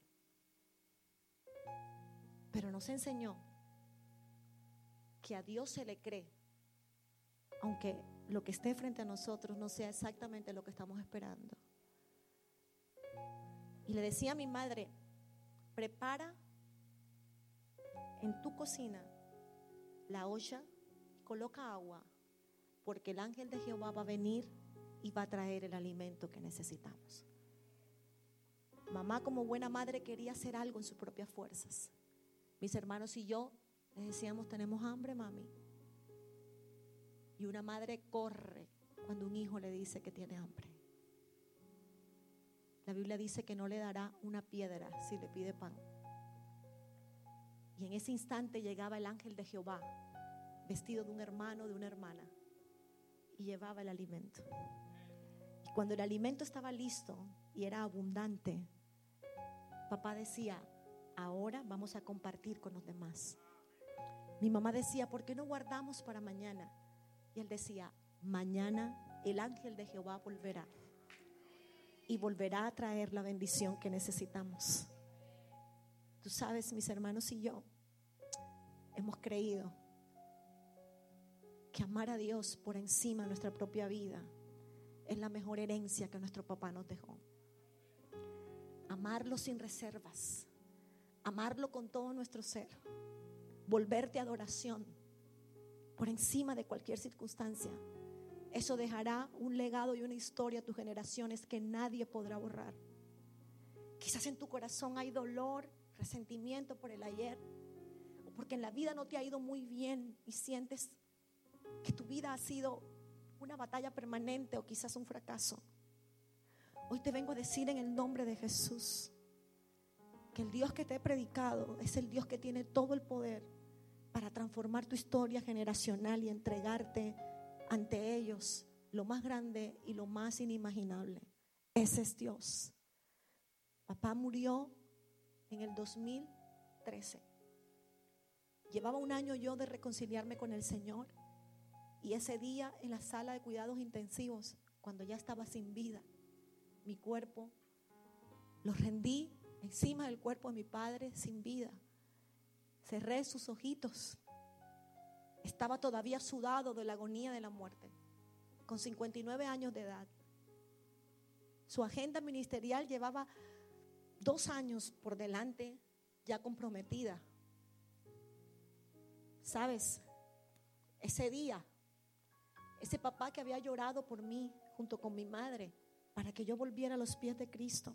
Pero nos enseñó que a Dios se le cree, aunque lo que esté frente a nosotros no sea exactamente lo que estamos esperando. Y le decía a mi madre, prepara en tu cocina la olla, coloca agua, porque el ángel de Jehová va a venir y va a traer el alimento que necesitamos. Mamá como buena madre quería hacer algo en sus propias fuerzas. Mis hermanos y yo le decíamos, tenemos hambre, mami. Una madre corre cuando un hijo le dice que tiene hambre. La Biblia dice que no le dará una piedra si le pide pan. Y en ese instante llegaba el ángel de Jehová, vestido de un hermano, de una hermana, y llevaba el alimento. Y cuando el alimento estaba listo y era abundante, papá decía, ahora vamos a compartir con los demás. Mi mamá decía, ¿por qué no guardamos para mañana? Y él decía, mañana el ángel de Jehová volverá y volverá a traer la bendición que necesitamos. Tú sabes, mis hermanos y yo hemos creído que amar a Dios por encima de nuestra propia vida es la mejor herencia que nuestro papá nos dejó. Amarlo sin reservas, amarlo con todo nuestro ser, volverte adoración por encima de cualquier circunstancia. Eso dejará un legado y una historia a tus generaciones que nadie podrá borrar. Quizás en tu corazón hay dolor, resentimiento por el ayer, o porque en la vida no te ha ido muy bien y sientes que tu vida ha sido una batalla permanente o quizás un fracaso. Hoy te vengo a decir en el nombre de Jesús que el Dios que te he predicado es el Dios que tiene todo el poder para transformar tu historia generacional y entregarte ante ellos lo más grande y lo más inimaginable. Ese es Dios. Papá murió en el 2013. Llevaba un año yo de reconciliarme con el Señor y ese día en la sala de cuidados intensivos, cuando ya estaba sin vida, mi cuerpo lo rendí encima del cuerpo de mi padre sin vida. Cerré sus ojitos. Estaba todavía sudado de la agonía de la muerte, con 59 años de edad. su agenda ministerial llevaba dos años por delante ya comprometida. ¿Sabes? Ese día, ese papá que había llorado por mí junto con mi madre para que yo volviera a los pies de Cristo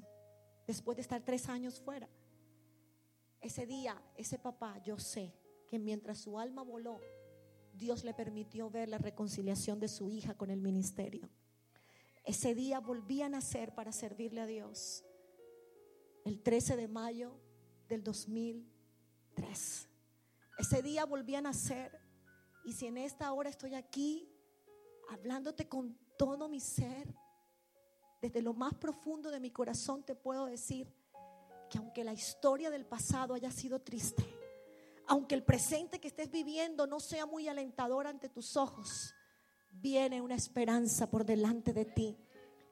después de estar tres años fuera. Ese día, ese papá, yo sé que mientras su alma voló, Dios le permitió ver la reconciliación de su hija con el ministerio. Ese día volví a nacer para servirle a Dios. El 13 de mayo del 2003. Ese día volví a nacer. Y si en esta hora estoy aquí hablándote con todo mi ser, desde lo más profundo de mi corazón te puedo decir que aunque la historia del pasado haya sido triste, aunque el presente que estés viviendo no sea muy alentador ante tus ojos, viene una esperanza por delante de ti.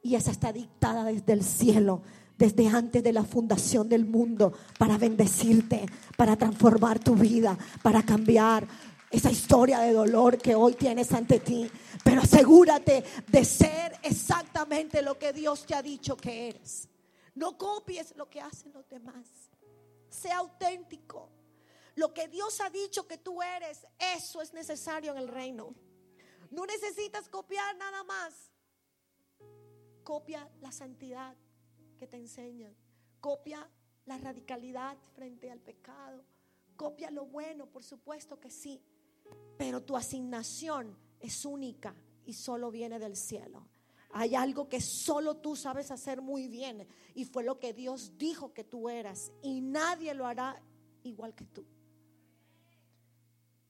Y esa está dictada desde el cielo, desde antes de la fundación del mundo, para bendecirte, para transformar tu vida, para cambiar esa historia de dolor que hoy tienes ante ti. Pero asegúrate de ser exactamente lo que Dios te ha dicho que eres. No copies lo que hacen los demás. Sea auténtico. Lo que Dios ha dicho que tú eres, eso es necesario en el reino. No necesitas copiar nada más. Copia la santidad que te enseñan. Copia la radicalidad frente al pecado. Copia lo bueno, por supuesto que sí. Pero tu asignación es única y solo viene del cielo. Hay algo que solo tú sabes hacer muy bien y fue lo que Dios dijo que tú eras y nadie lo hará igual que tú.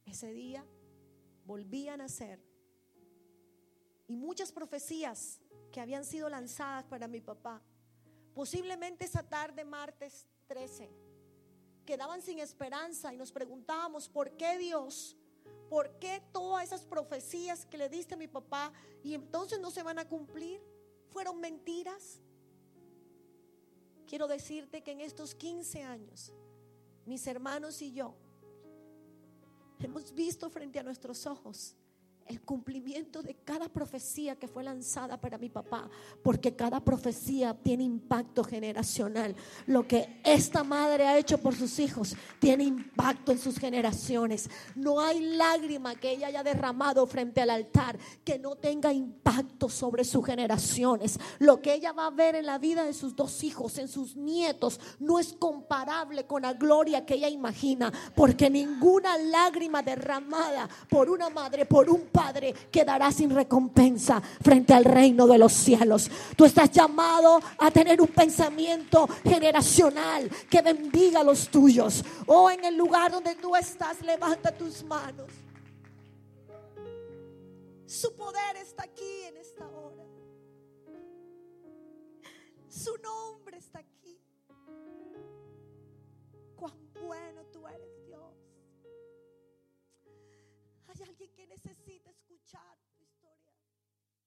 Ese día volví a nacer. Y muchas profecías que habían sido lanzadas para mi papá, posiblemente esa tarde, martes 13, quedaban sin esperanza y nos preguntábamos, ¿por qué Dios? ¿Por qué todas esas profecías que le diste a mi papá y entonces no se van a cumplir? ¿Fueron mentiras? Quiero decirte que en estos 15 años, mis hermanos y yo hemos visto frente a nuestros ojos el cumplimiento de cada profecía que fue lanzada para mi papá, porque cada profecía tiene impacto generacional. Lo que esta madre ha hecho por sus hijos tiene impacto en sus generaciones. No hay lágrima que ella haya derramado frente al altar que no tenga impacto sobre sus generaciones. Lo que ella va a ver en la vida de sus dos hijos, en sus nietos, no es comparable con la gloria que ella imagina, porque ninguna lágrima derramada por una madre, por un Padre quedará sin recompensa frente al reino de los cielos. Tú estás llamado a tener un pensamiento generacional que bendiga a los tuyos. Oh, en el lugar donde tú estás, levanta tus manos. Su poder está aquí en esta hora. Su nombre está aquí. Cuán bueno tú